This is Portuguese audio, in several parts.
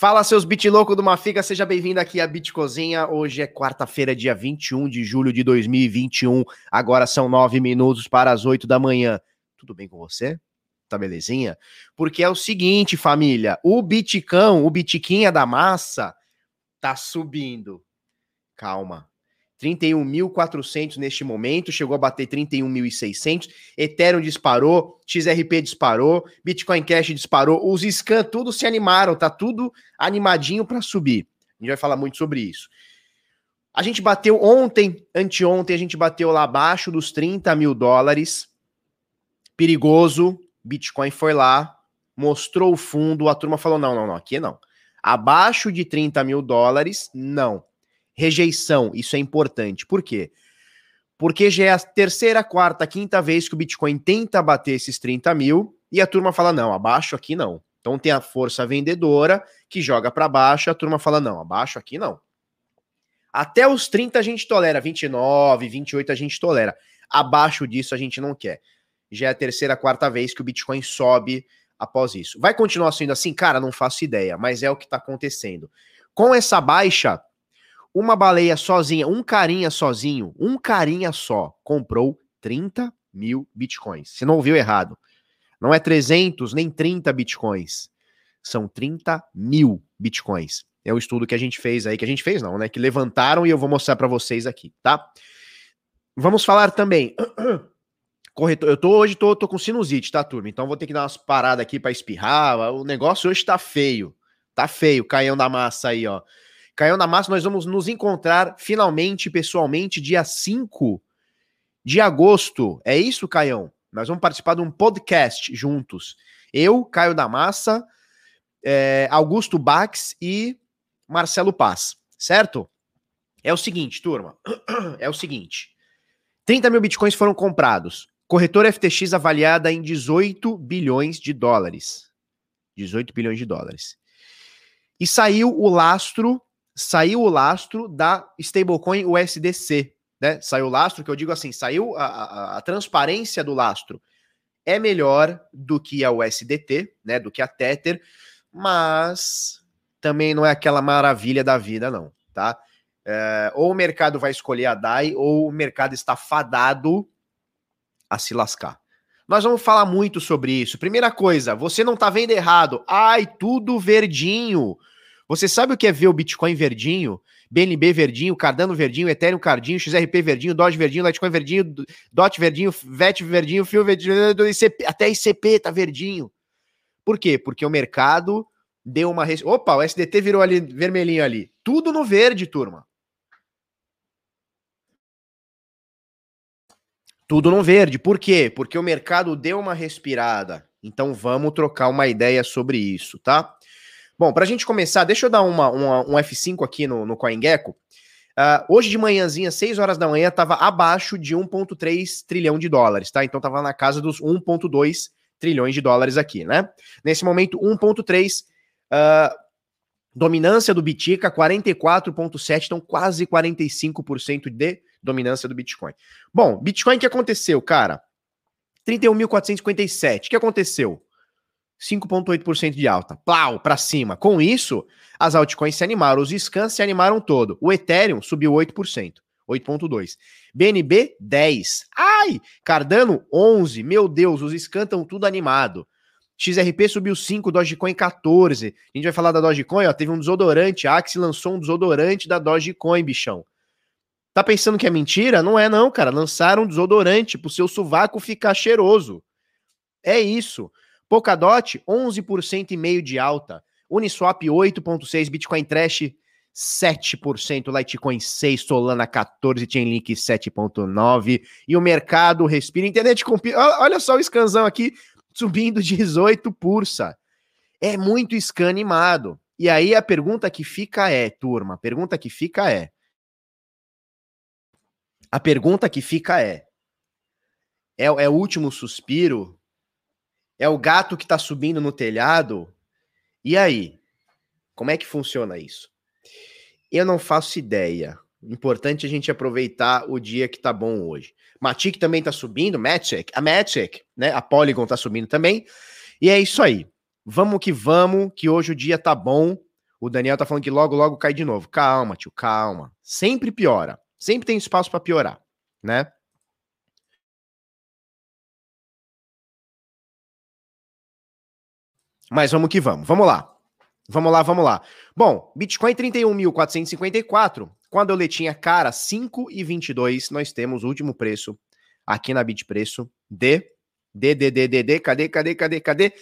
Fala, seus bit louco do Mafica, seja bem-vindo aqui à Bit Cozinha. Hoje é quarta-feira, dia 21 de julho de 2021. Agora são nove minutos para as oito da manhã. Tudo bem com você? Tá belezinha? Porque é o seguinte, família: o Bitcão, o Bitquinha da massa, tá subindo. Calma, 31.400 neste momento, chegou a bater 31.600. Ethereum disparou, XRP disparou, Bitcoin Cash disparou, os scans tudo se animaram, tá tudo animadinho para subir. A gente vai falar muito sobre isso. A gente bateu ontem, anteontem, a gente bateu lá abaixo dos 30 mil dólares. Perigoso. Bitcoin foi lá, mostrou o fundo, a turma falou: não, não, não, aqui não. Abaixo de 30 mil dólares, não rejeição. Isso é importante. Por quê? Porque já é a terceira, quarta, quinta vez que o Bitcoin tenta bater esses 30 mil e a turma fala: não, abaixo aqui não. Então tem a força vendedora que joga para baixo, a turma fala: não, abaixo aqui não. Até os 30 a gente tolera, 29, 28 a gente tolera. Abaixo disso a gente não quer. Já é a terceira, quarta vez que o Bitcoin sobe após isso. Vai continuar sendo assim? Cara, não faço ideia, mas é o que está acontecendo. Com essa baixa, uma baleia sozinha, um carinha sozinho, um carinha só, comprou 30 mil bitcoins. Você não ouviu errado. Não é 300 nem 30 bitcoins. São 30 mil bitcoins. É o estudo que a gente fez aí, que a gente fez não, né? Que levantaram e eu vou mostrar para vocês aqui, tá? Vamos falar também. Corretor, eu tô hoje tô, tô com sinusite, tá, turma? Então vou ter que dar umas paradas aqui para espirrar. O negócio hoje tá feio. Tá feio, caião da massa aí, ó. Caião da Massa, nós vamos nos encontrar finalmente, pessoalmente, dia 5 de agosto. É isso, Caião? Nós vamos participar de um podcast juntos. Eu, Caio da Massa, é, Augusto Bax e Marcelo Paz, certo? É o seguinte, turma. É o seguinte. 30 mil bitcoins foram comprados. Corretora FTX avaliada em 18 bilhões de dólares. 18 bilhões de dólares. E saiu o lastro saiu o lastro da stablecoin USDC, né? Saiu o lastro, que eu digo assim, saiu a, a, a, transparência do lastro é melhor do que a USDT, né? Do que a Tether, mas também não é aquela maravilha da vida, não, tá? É, ou o mercado vai escolher a DAI, ou o mercado está fadado a se lascar. Nós vamos falar muito sobre isso. Primeira coisa, você não tá vendo errado. Ai, tudo verdinho. Você sabe o que é ver o Bitcoin verdinho, BNB verdinho, Cardano verdinho, Ethereum cardinho, XRP verdinho, Doge verdinho, Litecoin verdinho, DOT verdinho, VET verdinho, FIO verdinho, ICP, até ICP tá verdinho. Por quê? Porque o mercado deu uma... Opa, o SDT virou ali vermelhinho ali. Tudo no verde, turma. Tudo no verde. Por quê? Porque o mercado deu uma respirada. Então vamos trocar uma ideia sobre isso, tá? Bom, para a gente começar, deixa eu dar uma, uma, um F5 aqui no, no CoinGecko. Uh, hoje de manhãzinha, 6 horas da manhã, estava abaixo de 1,3 trilhão de dólares, tá? Então estava na casa dos 1,2 trilhões de dólares aqui, né? Nesse momento, 1,3. Uh, ah, dominância do Bitica, 44,7, então quase 45% de dominância do Bitcoin. Bom, Bitcoin, o que aconteceu, cara? 31.457. O que aconteceu? 5,8% de alta. Plau, para cima. Com isso, as altcoins se animaram, os scans se animaram todo. O Ethereum subiu 8%, 8,2%. BNB, 10%. Ai! Cardano, 11%. Meu Deus, os scans estão tudo animado. XRP subiu 5, Dogecoin 14. A gente vai falar da Dogecoin, ó, teve um desodorante, a Axie lançou um desodorante da Dogecoin, bichão. Tá pensando que é mentira? Não é não, cara. Lançaram um desodorante pro seu sovaco ficar cheiroso. É isso. Polkadot, 11% e meio de alta. Uniswap, 8,6%. Bitcoin Trash, 7%. Litecoin, 6%. Solana, 14%. Chainlink, 7,9%. E o mercado respira. Internet com... Olha só o scanzão aqui, subindo 18%. Pursa. É muito scan animado. E aí a pergunta que fica é, turma, a pergunta que fica é... A pergunta que fica é... É, é o último suspiro é o gato que está subindo no telhado. E aí? Como é que funciona isso? Eu não faço ideia. Importante a gente aproveitar o dia que tá bom hoje. Matic também tá subindo, Matic, a Matic, né? A Polygon tá subindo também. E é isso aí. Vamos que vamos, que hoje o dia tá bom. O Daniel tá falando que logo, logo cai de novo. Calma, tio, calma. Sempre piora. Sempre tem espaço para piorar, né? Mas vamos que vamos. Vamos lá. Vamos lá, vamos lá. Bom, Bitcoin 31.454, com a doletinha cara 5,22, nós temos o último preço aqui na Bitpreço de D, D, D, D, D, cadê, cadê, cadê, cadê?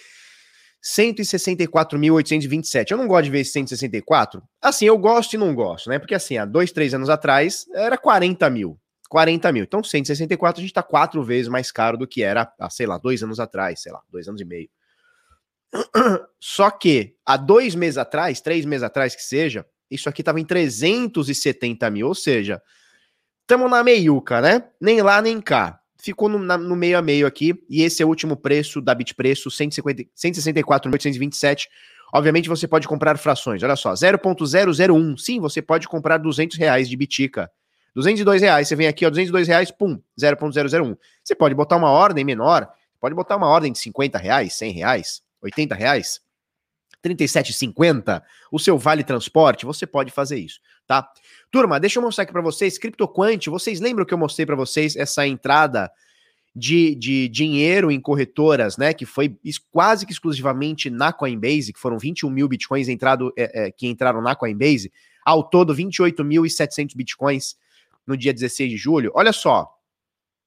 164.827. Eu não gosto de ver esse 164. Assim, eu gosto e não gosto, né? Porque assim, há dois, três anos atrás era 40 mil. 40 mil. Então, 164 a gente tá quatro vezes mais caro do que era, sei lá, dois anos atrás, sei lá, dois anos e meio. Só que há dois meses atrás, três meses atrás que seja, isso aqui estava em 370 mil, ou seja, estamos na meiuca, né? Nem lá nem cá. Ficou no, na, no, meio a meio aqui, e esse é o último preço da Bitpreço, 164.827. Obviamente você pode comprar frações, olha só, 0.001. Sim, você pode comprar 200 reais de Bitica. 202 reais, você vem aqui, ó, 202 reais, pum, 0.001. Você pode botar uma ordem menor, pode botar uma ordem de 50 reais, 100 reais, 80 reais, 37,50, o seu vale transporte, você pode fazer isso, tá? Turma, deixa eu mostrar aqui para vocês, CryptoQuant, vocês lembram que eu mostrei para vocês essa entrada de, de dinheiro em corretoras, né, que foi quase que exclusivamente na Coinbase, que foram 21 mil bitcoins entrado, é, é, que entraram na Coinbase, ao todo 28.700 bitcoins no dia 16 de julho. Olha só,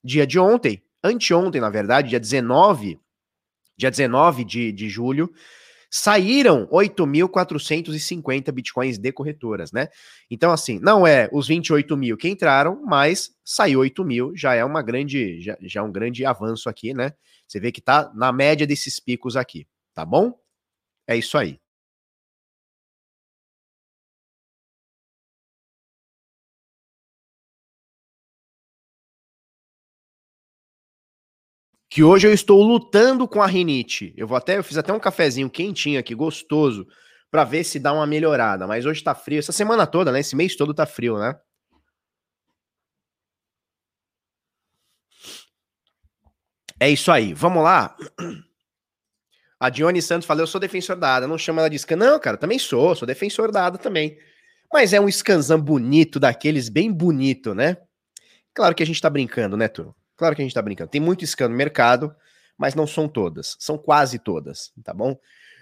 dia de ontem, anteontem, na verdade, dia 19 dia 19 de, de julho, saíram 8.450 bitcoins de corretoras, né? Então, assim, não é os 28 mil que entraram, mas saiu 8 mil, já é uma grande, já, já é um grande avanço aqui, né? Você vê que tá na média desses picos aqui, tá bom? É isso aí. Que hoje eu estou lutando com a rinite. Eu vou até, eu fiz até um cafezinho quentinho aqui, gostoso, para ver se dá uma melhorada. Mas hoje tá frio, essa semana toda, né? Esse mês todo tá frio, né? É isso aí, vamos lá. A Dione Santos falou: Eu sou defensor da ADA, não chama ela de scan. Não, cara, também sou, sou defensor da ADA também. Mas é um scanzão bonito, daqueles bem bonito, né? Claro que a gente tá brincando, né, turma? Claro que a gente tá brincando. Tem muito scan no mercado, mas não são todas. São quase todas, tá bom?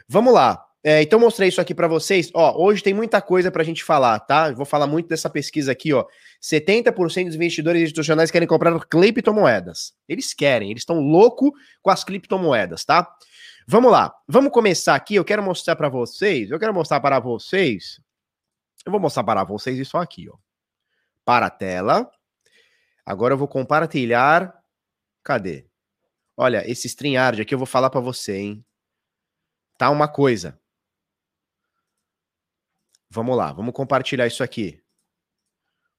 Vamos lá. É, então mostrei isso aqui para vocês. Ó, hoje tem muita coisa para a gente falar, tá? Vou falar muito dessa pesquisa aqui, ó. 70% dos investidores institucionais querem comprar criptomoedas. Eles querem, eles estão loucos com as criptomoedas, tá? Vamos lá. Vamos começar aqui. Eu quero mostrar para vocês. Eu quero mostrar para vocês. Eu vou mostrar para vocês isso aqui, ó. Para a tela. Agora eu vou compartilhar. Cadê? Olha, esse StreamYard aqui eu vou falar para você, hein? Tá uma coisa. Vamos lá, vamos compartilhar isso aqui.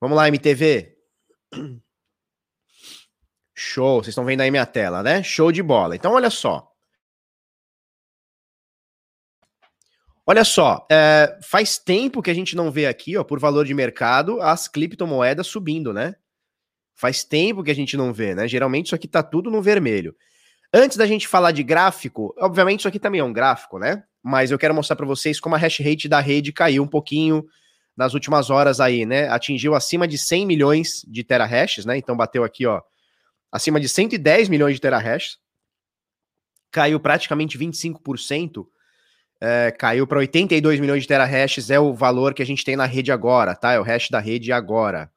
Vamos lá, MTV. Show, vocês estão vendo aí minha tela, né? Show de bola. Então, olha só. Olha só, é, faz tempo que a gente não vê aqui, ó, por valor de mercado, as criptomoedas subindo, né? Faz tempo que a gente não vê, né? Geralmente isso aqui tá tudo no vermelho. Antes da gente falar de gráfico, obviamente isso aqui também é um gráfico, né? Mas eu quero mostrar para vocês como a hash rate da rede caiu um pouquinho nas últimas horas aí, né? Atingiu acima de 100 milhões de terahashes, né? Então bateu aqui, ó, acima de 110 milhões de terahashes. Caiu praticamente 25%. É, caiu para 82 milhões de terahashes, é o valor que a gente tem na rede agora, tá? É o hash da rede agora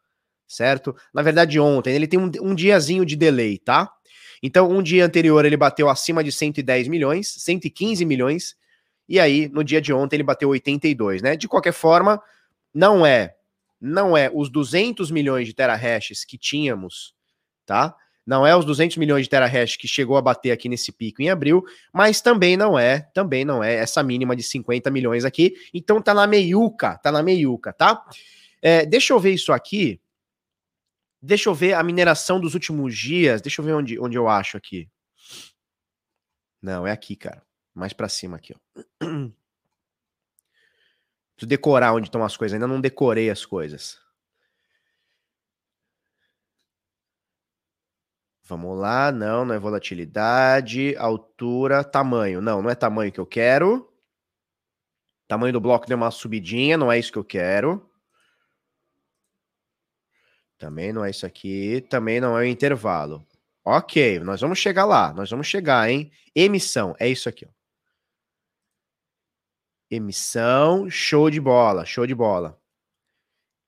certo? Na verdade, ontem, ele tem um, um diazinho de delay, tá? Então, um dia anterior ele bateu acima de 110 milhões, 115 milhões, e aí no dia de ontem ele bateu 82, né? De qualquer forma, não é não é os 200 milhões de terahashes que tínhamos, tá? Não é os 200 milhões de terahash que chegou a bater aqui nesse pico em abril, mas também não é, também não é essa mínima de 50 milhões aqui. Então tá na meiuca, tá na meiuca, tá? É, deixa eu ver isso aqui. Deixa eu ver a mineração dos últimos dias. Deixa eu ver onde, onde eu acho aqui. Não, é aqui, cara. Mais para cima aqui, ó. Preciso decorar onde estão as coisas. Ainda não decorei as coisas. Vamos lá. Não, não é volatilidade, altura, tamanho. Não, não é tamanho que eu quero. Tamanho do bloco deu uma subidinha, não é isso que eu quero. Também não é isso aqui, também não é o intervalo. Ok, nós vamos chegar lá, nós vamos chegar, hein? Emissão, é isso aqui, ó. Emissão, show de bola, show de bola.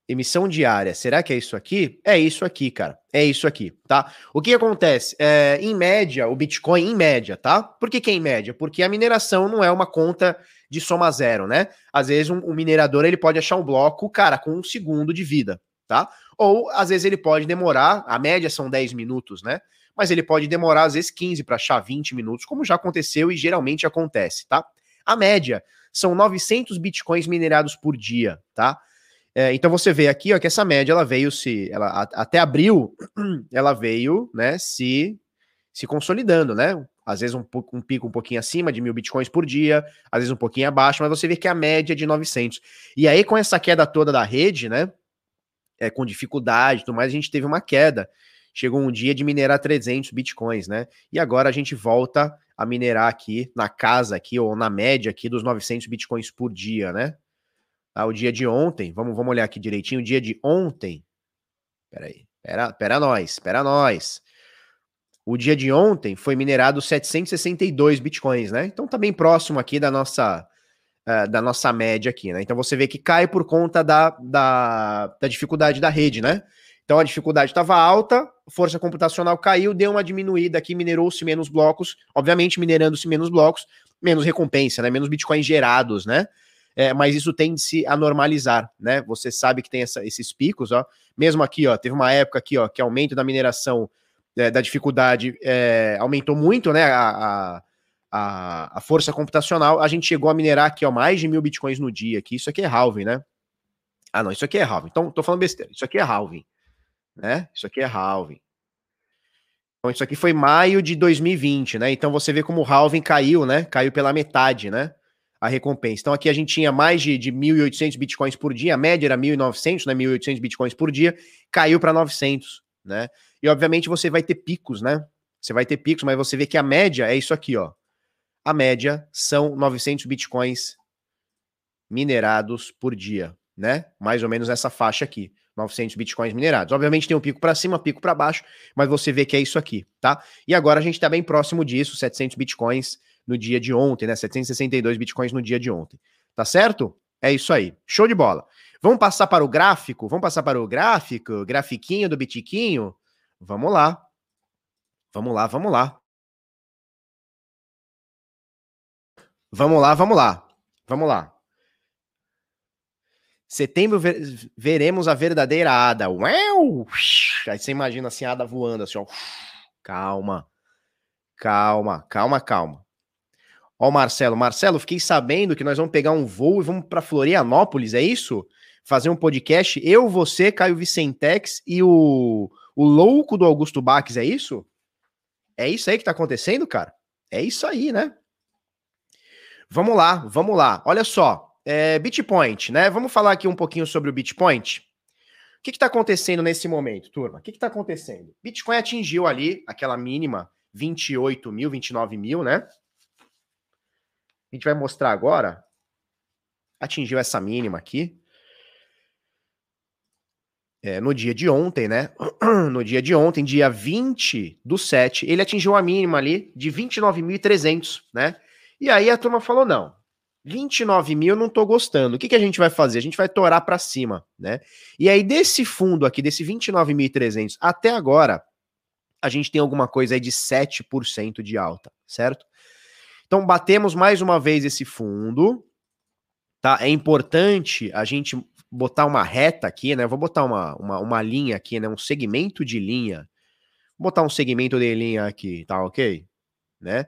Emissão diária, será que é isso aqui? É isso aqui, cara. É isso aqui, tá? O que acontece? É, em média, o Bitcoin, em média, tá? Por que, que é em média? Porque a mineração não é uma conta de soma zero, né? Às vezes um, um minerador ele pode achar um bloco, cara, com um segundo de vida, tá? Ou às vezes ele pode demorar, a média são 10 minutos, né? Mas ele pode demorar às vezes 15 para achar 20 minutos, como já aconteceu e geralmente acontece, tá? A média são 900 bitcoins minerados por dia, tá? É, então você vê aqui, ó, que essa média ela veio se, ela a, até abril, ela veio, né, se se consolidando, né? Às vezes um, um pico um pouquinho acima de mil bitcoins por dia, às vezes um pouquinho abaixo, mas você vê que a média é de 900. E aí com essa queda toda da rede, né, é, com dificuldade, tudo mais, a gente teve uma queda. Chegou um dia de minerar 300 bitcoins, né? E agora a gente volta a minerar aqui na casa aqui ou na média aqui dos 900 bitcoins por dia, né? Ah, o dia de ontem, vamos, vamos olhar aqui direitinho, o dia de ontem. Peraí, pera, pera nós, pera nós. O dia de ontem foi minerado 762 bitcoins, né? Então tá bem próximo aqui da nossa uh, da nossa média aqui, né? Então você vê que cai por conta da, da, da dificuldade da rede, né? Então a dificuldade estava alta, força computacional caiu, deu uma diminuída aqui, minerou-se menos blocos, obviamente minerando-se menos blocos, menos recompensa, né? Menos bitcoins gerados, né? é, mas isso tende-se a normalizar, né? Você sabe que tem essa, esses picos, ó. Mesmo aqui, ó, teve uma época aqui, ó, que aumento da mineração é, da dificuldade é, aumentou muito, né? A, a, a, força computacional, a gente chegou a minerar aqui, ó, mais de mil bitcoins no dia, aqui. Isso aqui é halving, né? Ah, não, isso aqui é halving. Então, tô falando besteira. Isso aqui é halving, né? Isso aqui é halving. Então, isso aqui foi maio de 2020, né? Então, você vê como o halving caiu, né? Caiu pela metade, né? a recompensa. Então aqui a gente tinha mais de, de 1.800 bitcoins por dia, a média era 1.900, né, 1.800 bitcoins por dia, caiu para 900, né? E obviamente você vai ter picos, né? Você vai ter picos, mas você vê que a média é isso aqui, ó. A média são 900 bitcoins minerados por dia, né? Mais ou menos essa faixa aqui. 900 bitcoins minerados. Obviamente tem um pico para cima, pico para baixo, mas você vê que é isso aqui, tá? E agora a gente está bem próximo disso, 700 bitcoins no dia de ontem, né? 762 bitcoins no dia de ontem. Tá certo? É isso aí. Show de bola. Vamos passar para o gráfico? Vamos passar para o gráfico? Grafiquinho do Bitiquinho? Vamos lá. Vamos lá, vamos lá. Vamos lá, vamos lá. Vamos lá. Setembro ver, veremos a verdadeira Ada. Uau! Aí você imagina assim, a Ada voando assim, ó. Calma. Calma, calma, calma. Ó, Marcelo. Marcelo, fiquei sabendo que nós vamos pegar um voo e vamos para Florianópolis, é isso? Fazer um podcast. Eu, você, Caio Vicentex e o, o louco do Augusto Baques, é isso? É isso aí que tá acontecendo, cara? É isso aí, né? Vamos lá, vamos lá. Olha só, é, Bitpoint, né? Vamos falar aqui um pouquinho sobre o Bitpoint. O que está acontecendo nesse momento, turma? O que está acontecendo? Bitcoin atingiu ali aquela mínima 28 mil, 29 mil, né? a gente vai mostrar agora, atingiu essa mínima aqui. É, no dia de ontem, né? No dia de ontem, dia 20 do 7, ele atingiu a mínima ali de 29.300, né? E aí a turma falou: não, 29 mil não tô gostando. O que, que a gente vai fazer? A gente vai torar para cima, né? E aí, desse fundo aqui, desse 29.300 até agora, a gente tem alguma coisa aí de 7% de alta, certo? Então, batemos mais uma vez esse fundo. Tá? É importante a gente botar uma reta aqui, né? Vou botar uma, uma, uma linha aqui, né? Um segmento de linha. Vou botar um segmento de linha aqui, tá ok? Né?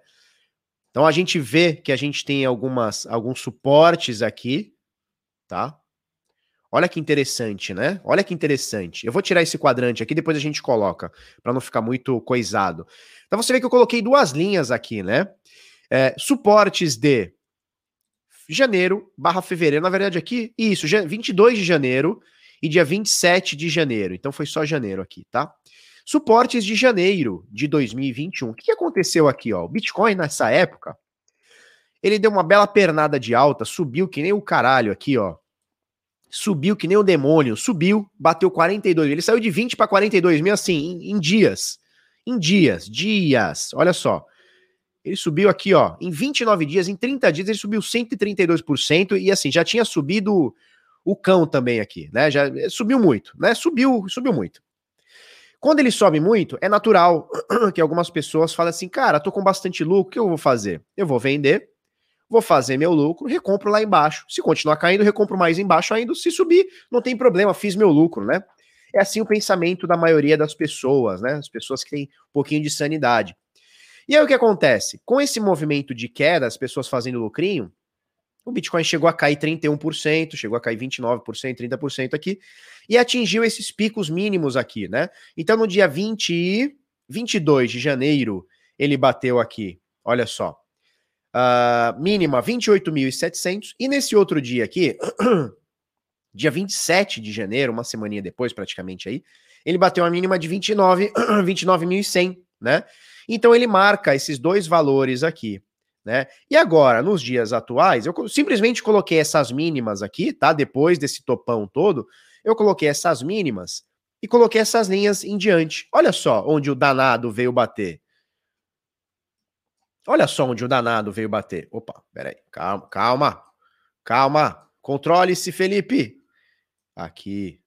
Então a gente vê que a gente tem algumas alguns suportes aqui, tá? Olha que interessante, né? Olha que interessante. Eu vou tirar esse quadrante aqui, depois a gente coloca, para não ficar muito coisado. Então você vê que eu coloquei duas linhas aqui, né? É, suportes de janeiro barra fevereiro. Na verdade, aqui, isso, 22 de janeiro e dia 27 de janeiro. Então foi só janeiro aqui, tá? Suportes de janeiro de 2021. O que aconteceu aqui, ó? O Bitcoin nessa época, ele deu uma bela pernada de alta, subiu que nem o caralho aqui, ó. Subiu que nem o demônio, subiu, bateu 42. Ele saiu de 20 para 42 mil assim, em, em dias. Em dias, dias. Olha só. Ele subiu aqui, ó, em 29 dias, em 30 dias, ele subiu 132%, e assim, já tinha subido o cão também aqui, né? Já subiu muito, né? Subiu, subiu muito. Quando ele sobe muito, é natural que algumas pessoas falem assim, cara, tô com bastante lucro, o que eu vou fazer? Eu vou vender, vou fazer meu lucro, recompro lá embaixo. Se continuar caindo, recompro mais embaixo ainda. Se subir, não tem problema, fiz meu lucro, né? É assim o pensamento da maioria das pessoas, né? As pessoas que têm um pouquinho de sanidade. E aí o que acontece? Com esse movimento de queda, as pessoas fazendo lucrinho, o Bitcoin chegou a cair 31%, chegou a cair 29%, 30% aqui, e atingiu esses picos mínimos aqui, né? Então no dia 20 22 de janeiro, ele bateu aqui, olha só, uh, mínima 28.700, e nesse outro dia aqui, dia 27 de janeiro, uma semaninha depois praticamente aí, ele bateu a mínima de 29, 29.100, né? Então ele marca esses dois valores aqui. Né? E agora, nos dias atuais, eu simplesmente coloquei essas mínimas aqui, tá? Depois desse topão todo, eu coloquei essas mínimas e coloquei essas linhas em diante. Olha só onde o danado veio bater. Olha só onde o danado veio bater. Opa, peraí, calma, calma, calma. Controle-se, Felipe. Aqui.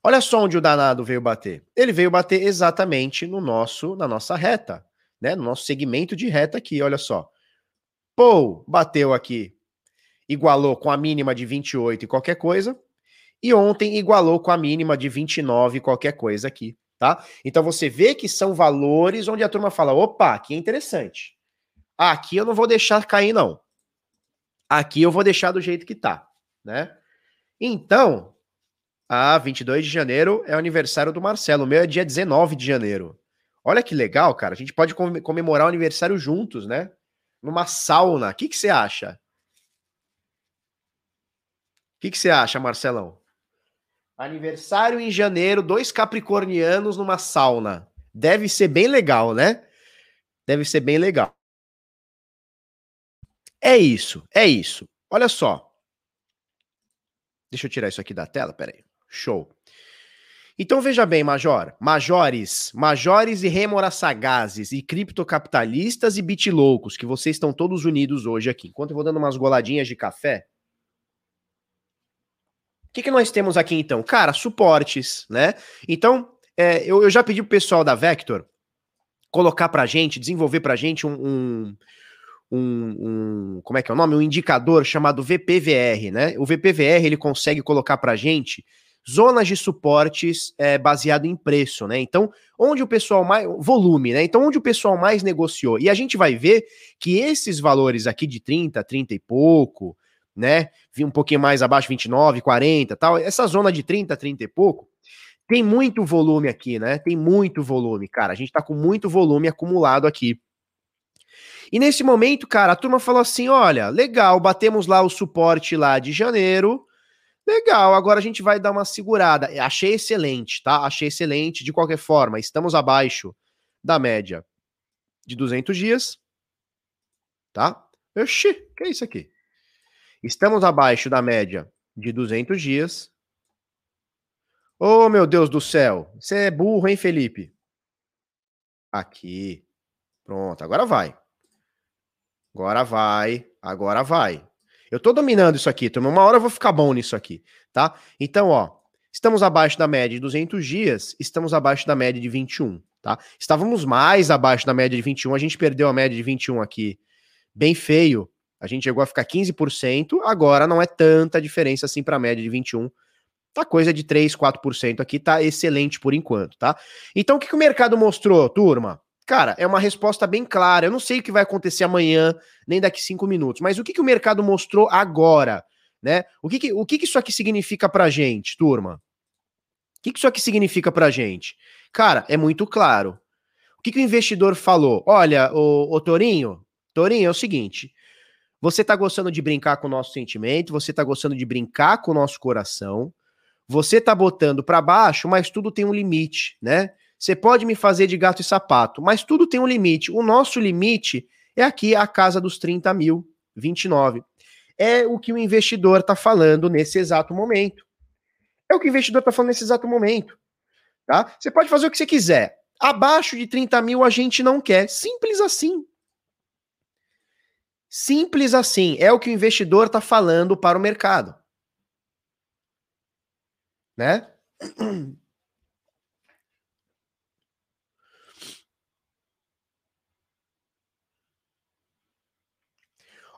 Olha só onde o danado veio bater. Ele veio bater exatamente no nosso, na nossa reta, né? No nosso segmento de reta aqui, olha só. Pô, bateu aqui. Igualou com a mínima de 28 e qualquer coisa. E ontem igualou com a mínima de 29 e qualquer coisa aqui, tá? Então você vê que são valores onde a turma fala: opa, aqui é interessante. Aqui eu não vou deixar cair, não. Aqui eu vou deixar do jeito que tá, né? Então, a 22 de janeiro é o aniversário do Marcelo. O meu é dia 19 de janeiro. Olha que legal, cara. A gente pode comemorar o aniversário juntos, né? Numa sauna. O que, que você acha? O que, que você acha, Marcelão? Aniversário em janeiro, dois capricornianos numa sauna. Deve ser bem legal, né? Deve ser bem legal. É isso, é isso. Olha só. Deixa eu tirar isso aqui da tela, peraí. Show. Então veja bem, Major, majores, majores e rêmoras sagazes, e criptocapitalistas e bitloucos, que vocês estão todos unidos hoje aqui. Enquanto eu vou dando umas goladinhas de café. O que, que nós temos aqui então? Cara, suportes, né? Então, é, eu, eu, já pedi pro pessoal da Vector colocar pra gente, desenvolver pra gente um, um um, um, como é que é o nome? Um indicador chamado VPVR, né? O VPVR ele consegue colocar para gente zonas de suportes é, baseado em preço, né? Então, onde o pessoal mais. volume, né? Então, onde o pessoal mais negociou. E a gente vai ver que esses valores aqui de 30, 30 e pouco, né? Um pouquinho mais abaixo, 29, 40 tal. Essa zona de 30, 30 e pouco. Tem muito volume aqui, né? Tem muito volume, cara. A gente tá com muito volume acumulado aqui. E nesse momento, cara, a turma falou assim: olha, legal, batemos lá o suporte lá de janeiro, Legal, agora a gente vai dar uma segurada. Achei excelente, tá? Achei excelente. De qualquer forma, estamos abaixo da média de 200 dias, tá? Oxi, que é isso aqui? Estamos abaixo da média de 200 dias. Oh, meu Deus do céu. Você é burro, hein, Felipe? Aqui. Pronto, agora vai. Agora vai. Agora vai. Eu tô dominando isso aqui, turma. Uma hora eu vou ficar bom nisso aqui, tá? Então, ó, estamos abaixo da média de 200 dias, estamos abaixo da média de 21, tá? Estávamos mais abaixo da média de 21, a gente perdeu a média de 21 aqui bem feio. A gente chegou a ficar 15%, agora não é tanta diferença assim para a média de 21. Tá coisa de 3, 4% aqui, tá excelente por enquanto, tá? Então o que, que o mercado mostrou, turma? Cara, é uma resposta bem clara. Eu não sei o que vai acontecer amanhã, nem daqui cinco minutos, mas o que, que o mercado mostrou agora? Né? O, que, que, o que, que isso aqui significa pra gente, turma? O que, que isso aqui significa pra gente? Cara, é muito claro. O que, que o investidor falou? Olha, o, o Torinho, Torinho, é o seguinte: você tá gostando de brincar com o nosso sentimento, você tá gostando de brincar com o nosso coração, você tá botando para baixo, mas tudo tem um limite, né? Você pode me fazer de gato e sapato, mas tudo tem um limite. O nosso limite é aqui a casa dos 30 mil, 29. É o que o investidor está falando nesse exato momento. É o que o investidor está falando nesse exato momento. Tá? Você pode fazer o que você quiser. Abaixo de 30 mil a gente não quer. Simples assim. Simples assim. É o que o investidor está falando para o mercado. Né?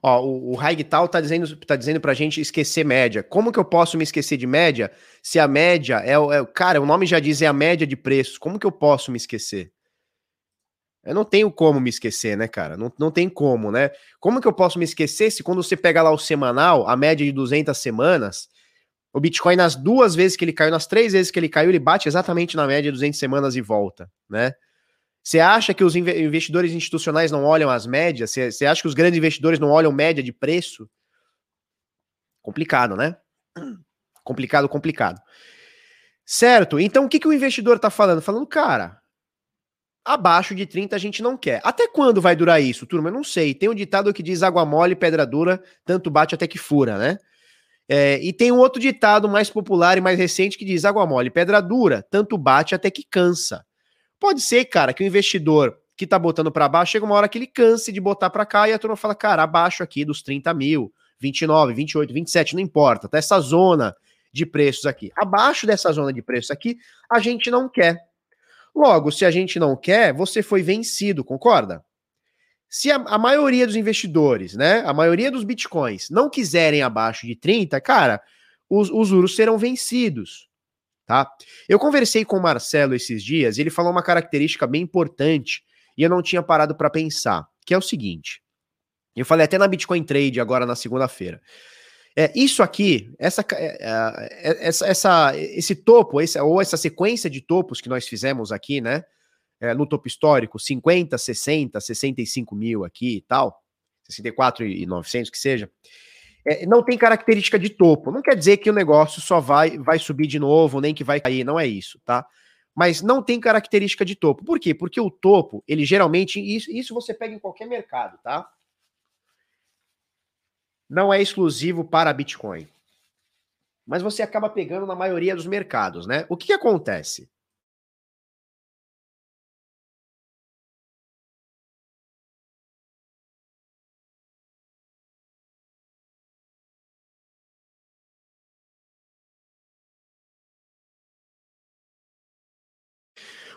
Ó, o, o Raigtal tá dizendo, tá dizendo pra gente esquecer média. Como que eu posso me esquecer de média se a média é, é cara, o nome já diz é a média de preços. Como que eu posso me esquecer? Eu não tenho como me esquecer, né, cara? Não, não tem como, né? Como que eu posso me esquecer se quando você pega lá o semanal, a média de 200 semanas, o Bitcoin nas duas vezes que ele caiu, nas três vezes que ele caiu, ele bate exatamente na média de 200 semanas e volta, né? Você acha que os investidores institucionais não olham as médias? Você, acha que os grandes investidores não olham média de preço? Complicado, né? Complicado, complicado. Certo? Então o que, que o investidor está falando? Falando, cara, abaixo de 30 a gente não quer. Até quando vai durar isso, turma? Eu não sei. Tem um ditado que diz água mole, pedra dura, tanto bate até que fura, né? É, e tem um outro ditado mais popular e mais recente que diz água mole, pedra dura, tanto bate até que cansa. Pode ser, cara, que o investidor que tá botando para baixo, chega uma hora que ele canse de botar para cá e a turma fala, cara, abaixo aqui dos 30 mil, 29, 28, 27, não importa, tá essa zona de preços aqui. Abaixo dessa zona de preços aqui, a gente não quer. Logo, se a gente não quer, você foi vencido, concorda? Se a, a maioria dos investidores, né, a maioria dos bitcoins não quiserem abaixo de 30, cara, os, os juros serão vencidos tá? Eu conversei com o Marcelo esses dias e ele falou uma característica bem importante e eu não tinha parado para pensar, que é o seguinte. Eu falei até na Bitcoin Trade agora na segunda-feira. É, isso aqui, essa, é, é, essa, essa, esse topo, esse, ou essa sequência de topos que nós fizemos aqui, né? É, no topo histórico, 50, 60, 65 mil aqui e tal, 64 e 900 que seja é, não tem característica de topo. Não quer dizer que o negócio só vai, vai subir de novo, nem que vai cair, não é isso, tá? Mas não tem característica de topo. Por quê? Porque o topo, ele geralmente, isso, isso você pega em qualquer mercado, tá? Não é exclusivo para Bitcoin. Mas você acaba pegando na maioria dos mercados, né? O que, que acontece?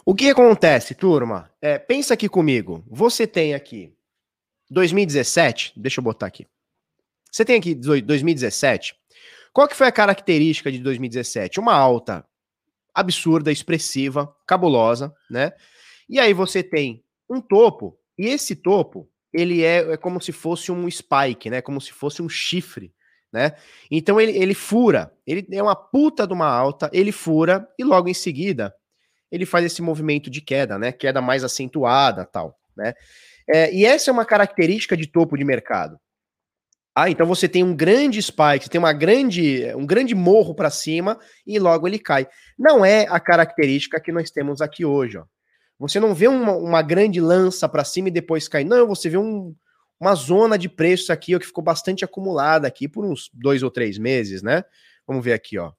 O que acontece, turma? É, pensa aqui comigo. Você tem aqui 2017, deixa eu botar aqui. Você tem aqui 2017. Qual que foi a característica de 2017? Uma alta absurda, expressiva, cabulosa, né? E aí você tem um topo, e esse topo, ele é, é como se fosse um spike, né? Como se fosse um chifre, né? Então ele, ele fura, ele é uma puta de uma alta, ele fura, e logo em seguida ele faz esse movimento de queda, né? Queda mais acentuada, tal, né? É, e essa é uma característica de topo de mercado. Ah, então você tem um grande spike, você tem uma grande, um grande morro para cima e logo ele cai. Não é a característica que nós temos aqui hoje, ó. Você não vê uma, uma grande lança para cima e depois cai. Não, você vê um, uma zona de preços aqui ó, que ficou bastante acumulada aqui por uns dois ou três meses, né? Vamos ver aqui, ó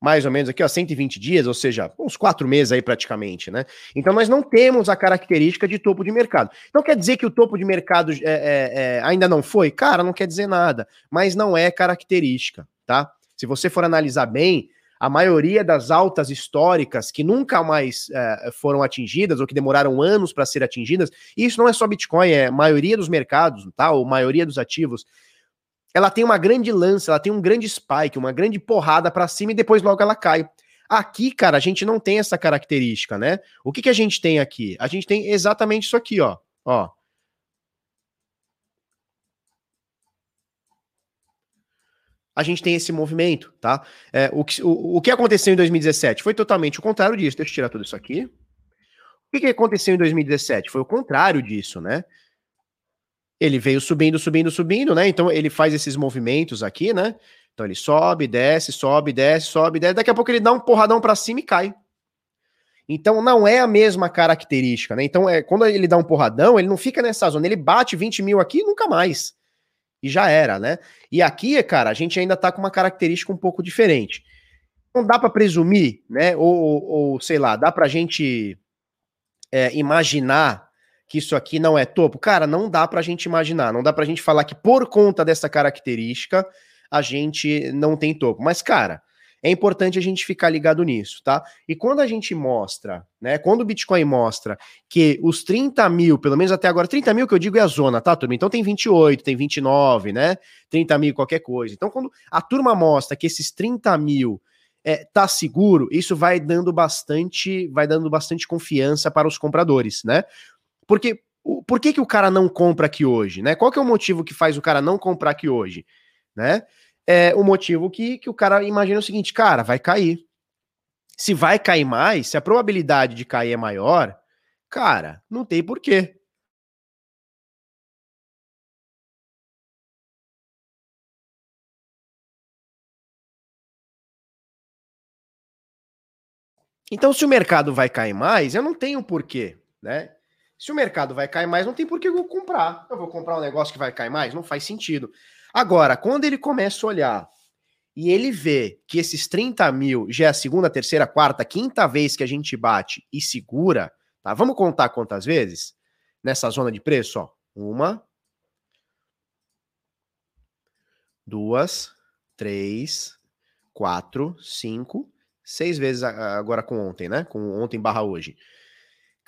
mais ou menos aqui, ó, 120 dias, ou seja, uns quatro meses aí praticamente, né? Então nós não temos a característica de topo de mercado. Então quer dizer que o topo de mercado é, é, é, ainda não foi? Cara, não quer dizer nada, mas não é característica, tá? Se você for analisar bem, a maioria das altas históricas que nunca mais é, foram atingidas ou que demoraram anos para ser atingidas, isso não é só Bitcoin, é a maioria dos mercados, tá? Ou maioria dos ativos ela tem uma grande lança, ela tem um grande spike, uma grande porrada para cima e depois logo ela cai. Aqui, cara, a gente não tem essa característica, né? O que, que a gente tem aqui? A gente tem exatamente isso aqui, ó. Ó. A gente tem esse movimento, tá? É, o, que, o, o que aconteceu em 2017 foi totalmente o contrário disso. Deixa eu tirar tudo isso aqui. O que, que aconteceu em 2017? Foi o contrário disso, né? Ele veio subindo, subindo, subindo, né? Então ele faz esses movimentos aqui, né? Então ele sobe, desce, sobe, desce, sobe, desce. Daqui a pouco ele dá um porradão para cima e cai. Então não é a mesma característica, né? Então é quando ele dá um porradão, ele não fica nessa zona, ele bate 20 mil aqui e nunca mais. e já era, né? E aqui, cara, a gente ainda tá com uma característica um pouco diferente. Não dá para presumir, né? Ou, ou, sei lá, dá pra gente é, imaginar que isso aqui não é topo? Cara, não dá pra gente imaginar, não dá pra gente falar que por conta dessa característica a gente não tem topo. Mas, cara, é importante a gente ficar ligado nisso, tá? E quando a gente mostra, né? Quando o Bitcoin mostra que os 30 mil, pelo menos até agora, 30 mil que eu digo é a zona, tá, turma? Então tem 28, tem 29, né? 30 mil, qualquer coisa. Então, quando a turma mostra que esses 30 mil é, tá seguro, isso vai dando bastante, vai dando bastante confiança para os compradores, né? Porque por que, que o cara não compra aqui hoje, né? Qual que é o motivo que faz o cara não comprar aqui hoje, né? é o motivo que, que o cara imagina o seguinte, cara, vai cair. Se vai cair mais, se a probabilidade de cair é maior, cara, não tem porquê. Então, se o mercado vai cair mais, eu não tenho porquê, né? Se o mercado vai cair mais, não tem porquê eu comprar. Eu vou comprar um negócio que vai cair mais? Não faz sentido. Agora, quando ele começa a olhar e ele vê que esses 30 mil já é a segunda, terceira, quarta, quinta vez que a gente bate e segura, tá? Vamos contar quantas vezes nessa zona de preço, ó. Uma, duas, três, quatro, cinco, seis vezes agora com ontem, né? Com ontem barra hoje.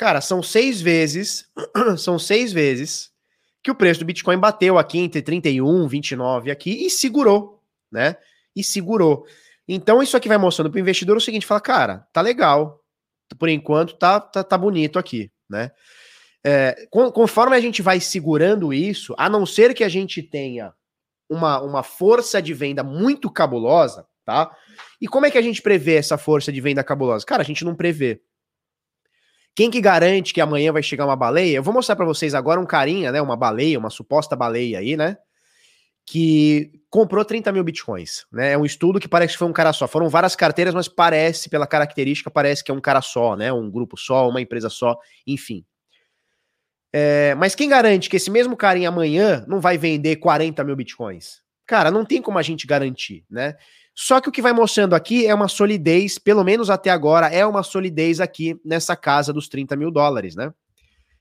Cara, são seis vezes, são seis vezes que o preço do Bitcoin bateu aqui entre 31, 29 aqui e segurou, né? E segurou. Então isso aqui vai mostrando para o investidor o seguinte, fala, cara, tá legal, por enquanto tá, tá, tá bonito aqui, né? É, conforme a gente vai segurando isso, a não ser que a gente tenha uma, uma força de venda muito cabulosa, tá? E como é que a gente prevê essa força de venda cabulosa? Cara, a gente não prevê. Quem que garante que amanhã vai chegar uma baleia? Eu vou mostrar para vocês agora um carinha, né? Uma baleia, uma suposta baleia aí, né? Que comprou 30 mil bitcoins, né? É um estudo que parece que foi um cara só. Foram várias carteiras, mas parece, pela característica, parece que é um cara só, né? Um grupo só, uma empresa só, enfim. É, mas quem garante que esse mesmo carinha amanhã não vai vender 40 mil bitcoins? Cara, não tem como a gente garantir, né? Só que o que vai mostrando aqui é uma solidez, pelo menos até agora, é uma solidez aqui nessa casa dos 30 mil dólares, né?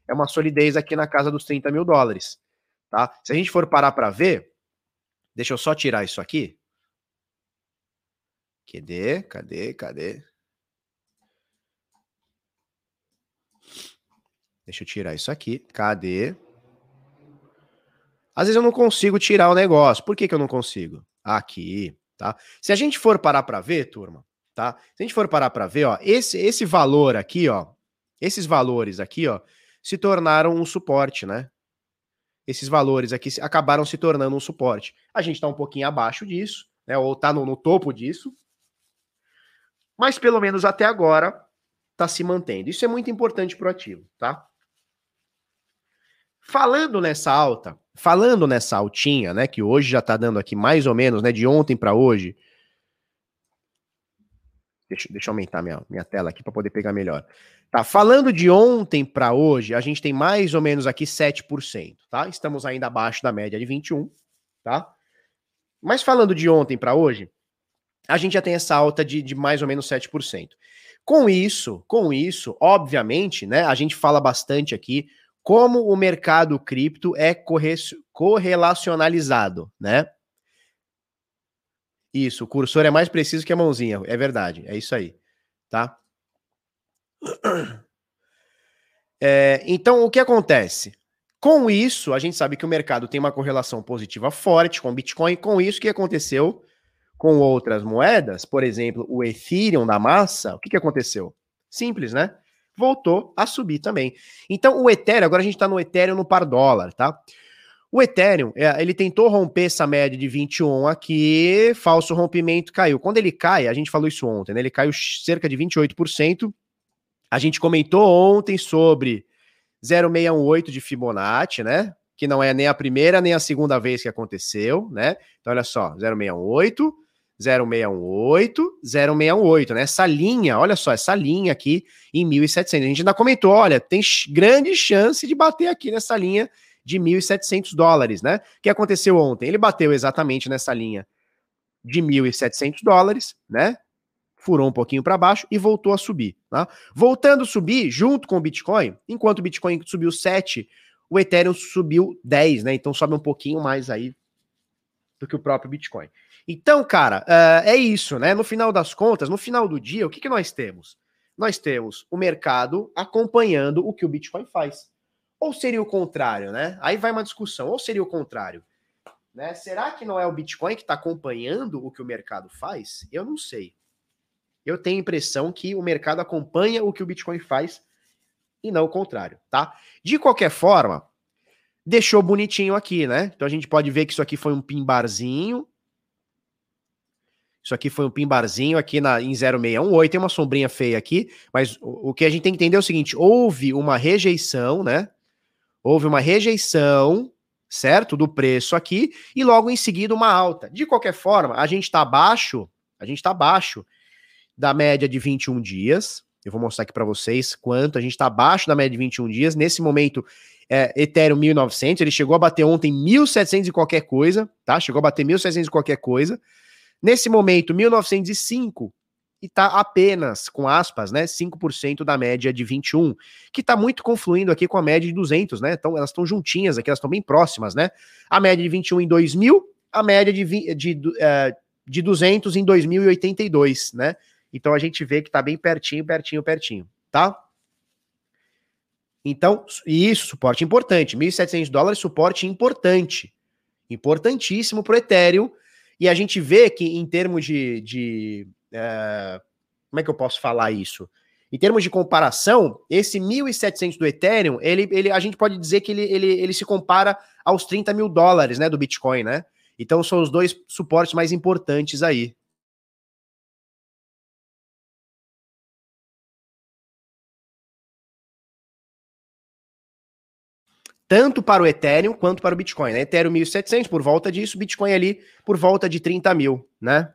É uma solidez aqui na casa dos 30 mil dólares, tá? Se a gente for parar para ver, deixa eu só tirar isso aqui. Cadê? Cadê? Cadê? Deixa eu tirar isso aqui. Cadê? Às vezes eu não consigo tirar o negócio. Por que, que eu não consigo? Aqui tá? Se a gente for parar para ver, turma, tá? Se a gente for parar para ver, ó, esse esse valor aqui, ó, esses valores aqui, ó, se tornaram um suporte, né? Esses valores aqui acabaram se tornando um suporte. A gente está um pouquinho abaixo disso, né? Ou está no, no topo disso. Mas pelo menos até agora está se mantendo. Isso é muito importante para o ativo, tá? Falando nessa alta, falando nessa altinha, né, que hoje já está dando aqui mais ou menos, né, de ontem para hoje. Deixa, deixa eu aumentar minha, minha tela aqui para poder pegar melhor. Tá, falando de ontem para hoje, a gente tem mais ou menos aqui 7%, tá? Estamos ainda abaixo da média de 21, tá? Mas falando de ontem para hoje, a gente já tem essa alta de, de mais ou menos 7%. Com isso, com isso, obviamente, né, a gente fala bastante aqui como o mercado cripto é correlacionalizado, né? Isso, o cursor é mais preciso que a mãozinha, é verdade, é isso aí, tá? É, então, o que acontece? Com isso, a gente sabe que o mercado tem uma correlação positiva forte com o Bitcoin. Com isso, o que aconteceu com outras moedas? Por exemplo, o Ethereum da massa. O que, que aconteceu? Simples, né? Voltou a subir também. Então, o Ethereum, agora a gente está no Ethereum no par dólar, tá? O Ethereum, é, ele tentou romper essa média de 21 aqui, falso rompimento, caiu. Quando ele cai, a gente falou isso ontem, né? Ele caiu cerca de 28%. A gente comentou ontem sobre 0,618 de Fibonacci, né? Que não é nem a primeira nem a segunda vez que aconteceu, né? Então, olha só, 0,618, 0618, 0618, né? Essa linha, olha só, essa linha aqui em 1700. A gente ainda comentou, olha, tem grande chance de bater aqui nessa linha de 1.700 dólares, né? O que aconteceu ontem? Ele bateu exatamente nessa linha de 1.700 dólares, né? Furou um pouquinho para baixo e voltou a subir, tá? Voltando a subir junto com o Bitcoin, enquanto o Bitcoin subiu 7, o Ethereum subiu 10, né? Então sobe um pouquinho mais aí do que o próprio Bitcoin. Então, cara, uh, é isso, né? No final das contas, no final do dia, o que, que nós temos? Nós temos o mercado acompanhando o que o Bitcoin faz. Ou seria o contrário, né? Aí vai uma discussão. Ou seria o contrário? Né? Será que não é o Bitcoin que está acompanhando o que o mercado faz? Eu não sei. Eu tenho a impressão que o mercado acompanha o que o Bitcoin faz e não o contrário, tá? De qualquer forma, deixou bonitinho aqui, né? Então a gente pode ver que isso aqui foi um pimbarzinho. Isso aqui foi um pimbarzinho aqui na, em 0618, tem uma sombrinha feia aqui, mas o, o que a gente tem que entender é o seguinte: houve uma rejeição, né? Houve uma rejeição, certo? Do preço aqui, e logo em seguida uma alta. De qualquer forma, a gente está abaixo, a gente está abaixo da média de 21 dias. Eu vou mostrar aqui para vocês quanto a gente está abaixo da média de 21 dias. Nesse momento, é, Ethereum 1900, ele chegou a bater ontem 1700 e qualquer coisa, tá? Chegou a bater 1700 e qualquer coisa. Nesse momento, 1905 e tá apenas, com aspas, né, 5% da média de 21, que tá muito confluindo aqui com a média de 200, né? Então elas estão juntinhas aqui, elas estão bem próximas, né? A média de 21 em 2000, a média de, de, de, uh, de 200 em 2082, né? Então a gente vê que tá bem pertinho, pertinho, pertinho, tá? Então, isso, suporte importante. 1.700 dólares, suporte importante. Importantíssimo para o Ethereum. E a gente vê que, em termos de. de é, como é que eu posso falar isso? Em termos de comparação, esse 1.700 do Ethereum, ele, ele, a gente pode dizer que ele, ele, ele se compara aos 30 mil dólares né, do Bitcoin, né? Então são os dois suportes mais importantes aí. Tanto para o Ethereum quanto para o Bitcoin. Né? Ethereum 1.700 por volta disso, Bitcoin ali por volta de 30 mil, né?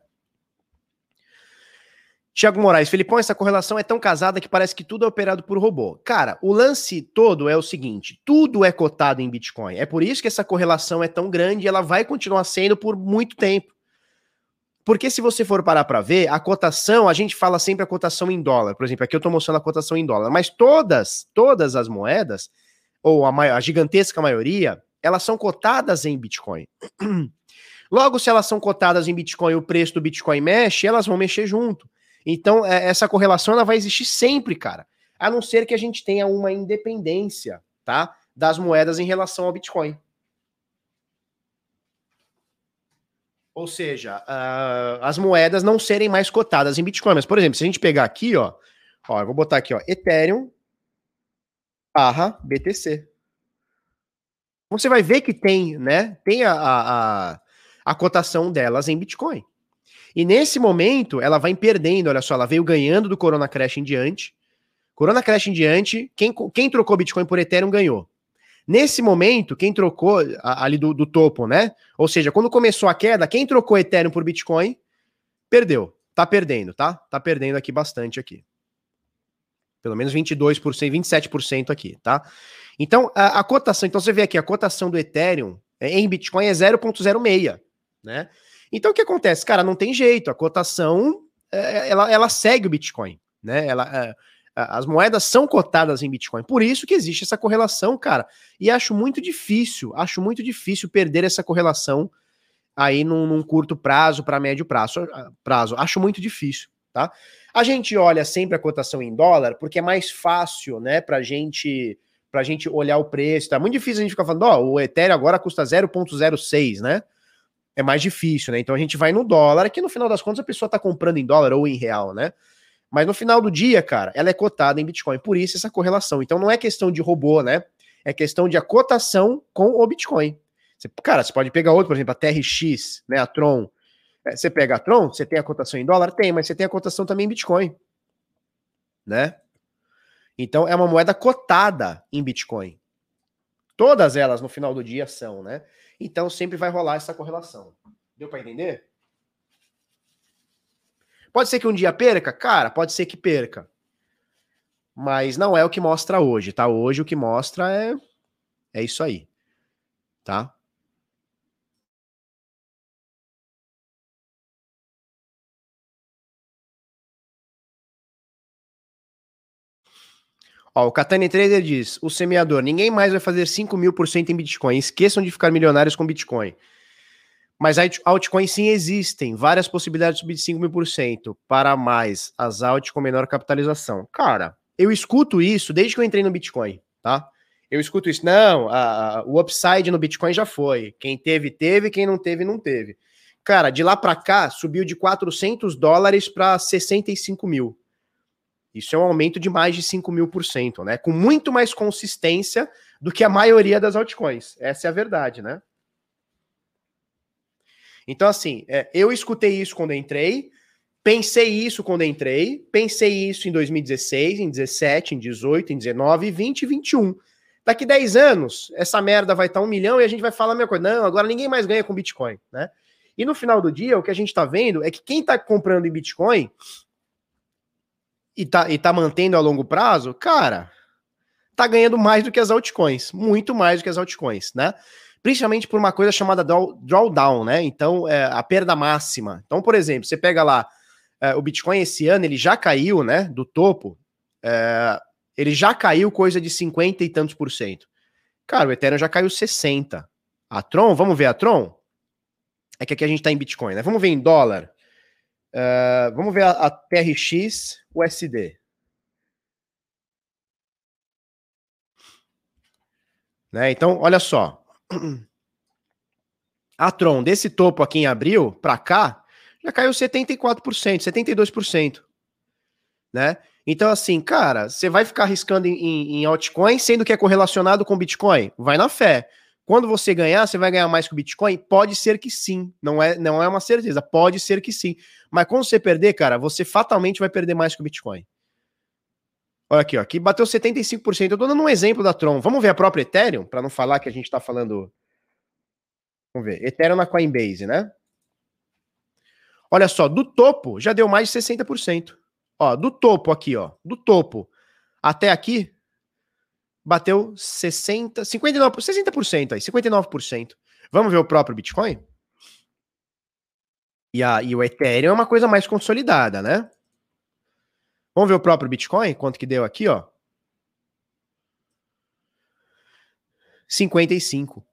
Tiago Moraes, Felipão, essa correlação é tão casada que parece que tudo é operado por robô. Cara, o lance todo é o seguinte: tudo é cotado em Bitcoin. É por isso que essa correlação é tão grande e ela vai continuar sendo por muito tempo. Porque se você for parar para ver, a cotação, a gente fala sempre a cotação em dólar. Por exemplo, aqui eu estou mostrando a cotação em dólar, mas todas, todas as moedas, ou a, maior, a gigantesca maioria, elas são cotadas em Bitcoin. Logo, se elas são cotadas em Bitcoin e o preço do Bitcoin mexe, elas vão mexer junto. Então, é, essa correlação ela vai existir sempre, cara. A não ser que a gente tenha uma independência, tá? Das moedas em relação ao Bitcoin. Ou seja, uh, as moedas não serem mais cotadas em Bitcoin. Mas, por exemplo, se a gente pegar aqui, ó, ó, eu vou botar aqui, ó, Ethereum barra BTC. Você vai ver que tem, né? Tem a, a, a, cotação delas em Bitcoin. E nesse momento, ela vai perdendo, olha só, ela veio ganhando do Corona Crash em diante. Corona Crash em diante, quem, quem trocou Bitcoin por Ethereum ganhou. Nesse momento, quem trocou ali do, do topo, né? Ou seja, quando começou a queda, quem trocou Ethereum por Bitcoin, perdeu. Tá perdendo, tá? Tá perdendo aqui bastante aqui. Pelo menos 22%, 27% aqui, tá? Então, a, a, cotação, então você vê aqui, a cotação do Ethereum é, em Bitcoin é 0,06, né? Então, o que acontece? Cara, não tem jeito, a cotação, é, ela, ela segue o Bitcoin, né? Ela, é, as moedas são cotadas em Bitcoin, por isso que existe essa correlação, cara. E acho muito difícil, acho muito difícil perder essa correlação aí num, num curto prazo para médio prazo, prazo. Acho muito difícil, tá? A gente olha sempre a cotação em dólar porque é mais fácil, né, pra gente pra gente olhar o preço. Tá muito difícil a gente ficar falando, ó, oh, o Ethereum agora custa 0.06, né? É mais difícil, né? Então a gente vai no dólar, que no final das contas a pessoa tá comprando em dólar ou em real, né? Mas no final do dia, cara, ela é cotada em Bitcoin, por isso essa correlação. Então não é questão de robô, né? É questão de a cotação com o Bitcoin. Cara, você pode pegar outro, por exemplo, a TRX, né, a Tron. É, você pega a Tron, você tem a cotação em dólar? Tem, mas você tem a cotação também em Bitcoin. Né? Então é uma moeda cotada em Bitcoin. Todas elas no final do dia são, né? Então sempre vai rolar essa correlação. Deu para entender? Pode ser que um dia perca? Cara, pode ser que perca. Mas não é o que mostra hoje, tá? Hoje o que mostra é é isso aí. tá? Ó, o Katani Trader diz: o semeador, ninguém mais vai fazer 5 mil por cento em Bitcoin. Esqueçam de ficar milionários com Bitcoin. Mas altcoins sim existem, várias possibilidades de subir de 5 mil por cento para mais as alt com menor capitalização. Cara, eu escuto isso desde que eu entrei no Bitcoin, tá? Eu escuto isso. Não, a, a, o upside no Bitcoin já foi. Quem teve, teve. Quem não teve, não teve. Cara, de lá para cá, subiu de 400 dólares para 65 mil. Isso é um aumento de mais de 5 mil por cento, né? Com muito mais consistência do que a maioria das altcoins. Essa é a verdade, né? Então, assim, é, eu escutei isso quando entrei, pensei isso quando entrei, pensei isso em 2016, em 17, em 18, em 19, 20 e 21. Daqui 10 anos, essa merda vai estar um milhão e a gente vai falar a mesma coisa. Não, agora ninguém mais ganha com Bitcoin, né? E no final do dia, o que a gente está vendo é que quem está comprando em Bitcoin e tá, e tá mantendo a longo prazo, cara, tá ganhando mais do que as altcoins, muito mais do que as altcoins, né? Principalmente por uma coisa chamada draw, drawdown, né? Então, é, a perda máxima. Então, por exemplo, você pega lá é, o Bitcoin esse ano, ele já caiu, né? Do topo, é, ele já caiu coisa de 50 e tantos por cento. Cara, o Ethereum já caiu 60. A Tron, vamos ver a Tron? É que aqui a gente tá em Bitcoin, né? Vamos ver em dólar. Uh, vamos ver a, a TRX USD. Né? Então, olha só. A Tron, desse topo aqui em abril para cá, já caiu 74%, 72%. Né? Então, assim, cara, você vai ficar arriscando em, em, em altcoin, sendo que é correlacionado com Bitcoin? Vai na fé. Quando você ganhar, você vai ganhar mais que o Bitcoin? Pode ser que sim. Não é, não é uma certeza. Pode ser que sim. Mas quando você perder, cara, você fatalmente vai perder mais que o Bitcoin. Olha aqui, ó. Aqui bateu 75%. Eu tô dando um exemplo da Tron. Vamos ver a própria Ethereum, para não falar que a gente tá falando. Vamos ver. Ethereum na Coinbase, né? Olha só, do topo já deu mais de 60%. Ó, do topo aqui, ó. Do topo até aqui, bateu 60, 59, 60% aí, 59%. Vamos ver o próprio Bitcoin? E, a, e o Ethereum é uma coisa mais consolidada, né? Vamos ver o próprio Bitcoin? Quanto que deu aqui, ó? 55.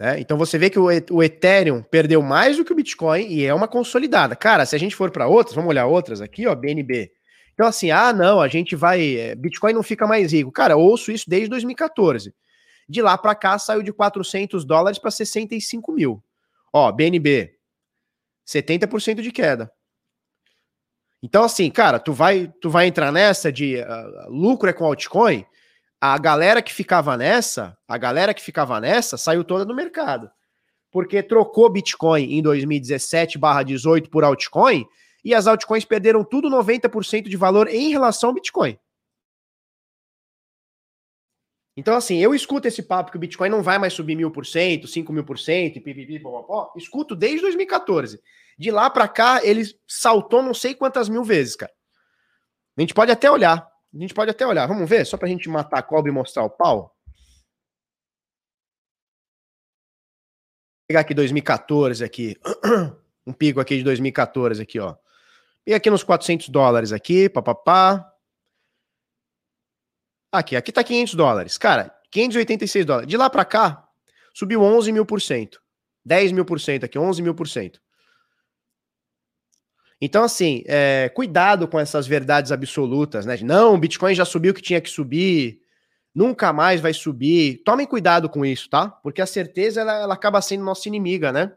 Né? Então você vê que o, o Ethereum perdeu mais do que o Bitcoin e é uma consolidada. Cara, se a gente for para outras, vamos olhar outras aqui, ó, BNB. Então, assim, ah, não, a gente vai. É, Bitcoin não fica mais rico. Cara, ouço isso desde 2014. De lá para cá saiu de 400 dólares para 65 mil. Ó, BNB, 70% de queda. Então, assim, cara, tu vai, tu vai entrar nessa de uh, lucro é com altcoin. A galera que ficava nessa, a galera que ficava nessa saiu toda do mercado. Porque trocou Bitcoin em 2017/18 por altcoin e as altcoins perderam tudo 90% de valor em relação ao Bitcoin. Então, assim, eu escuto esse papo que o Bitcoin não vai mais subir mil por cento, cinco mil por cento, pipipi, popopó. Escuto desde 2014. De lá para cá, ele saltou não sei quantas mil vezes, cara. A gente pode até olhar. A gente pode até olhar. Vamos ver? Só pra gente matar a cobra e mostrar o pau. Vou pegar aqui 2014 aqui. Um pico aqui de 2014 aqui, ó. E aqui nos 400 dólares aqui, papapá. Aqui, aqui tá 500 dólares. Cara, 586 dólares. De lá para cá, subiu 11 mil por cento. 10 mil por cento aqui, 11 mil por cento. Então, assim, é, cuidado com essas verdades absolutas, né? Não, o Bitcoin já subiu o que tinha que subir, nunca mais vai subir. Tomem cuidado com isso, tá? Porque a certeza ela, ela acaba sendo nossa inimiga, né?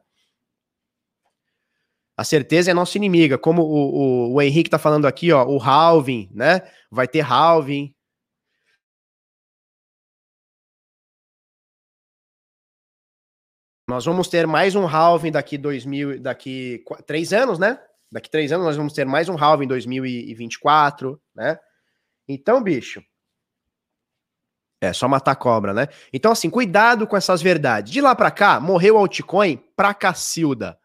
A certeza é nossa inimiga, como o, o, o Henrique tá falando aqui, ó, o halving, né? Vai ter halving. Nós vamos ter mais um halving daqui 2000, daqui três anos, né? Daqui três anos nós vamos ter mais um halving em 2024, né? Então, bicho, é só matar cobra, né? Então, assim, cuidado com essas verdades. De lá para cá, morreu o altcoin pra Cacilda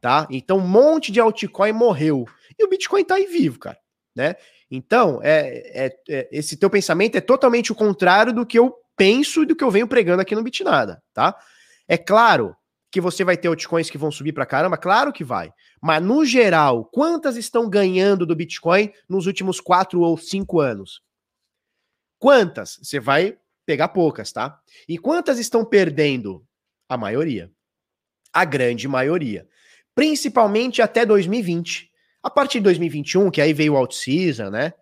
tá? Então, um monte de altcoin morreu. E o Bitcoin tá aí vivo, cara, né? Então, é, é, é, esse teu pensamento é totalmente o contrário do que eu penso e do que eu venho pregando aqui no Bitnada, tá? É claro que você vai ter altcoins que vão subir para caramba, claro que vai. Mas no geral, quantas estão ganhando do Bitcoin nos últimos quatro ou cinco anos? Quantas? Você vai pegar poucas, tá? E quantas estão perdendo? A maioria. A grande maioria. Principalmente até 2020. A partir de 2021, que aí veio o out-season, né?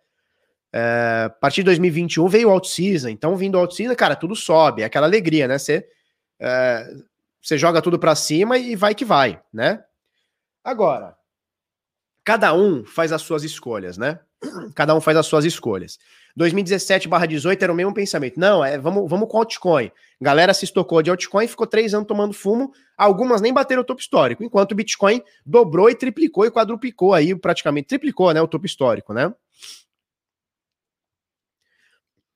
É, a partir de 2021 veio o out-season. Então, vindo o out-season, cara, tudo sobe. É aquela alegria, né? Você, é, você joga tudo para cima e vai que vai, né? Agora, cada um faz as suas escolhas, né? Cada um faz as suas escolhas. 2017 18 era o mesmo pensamento. Não, é vamos, vamos com altcoin. Galera se estocou de altcoin, ficou três anos tomando fumo. Algumas nem bateram o topo histórico, enquanto o Bitcoin dobrou e triplicou e quadruplicou aí, praticamente triplicou, né? O topo histórico, né?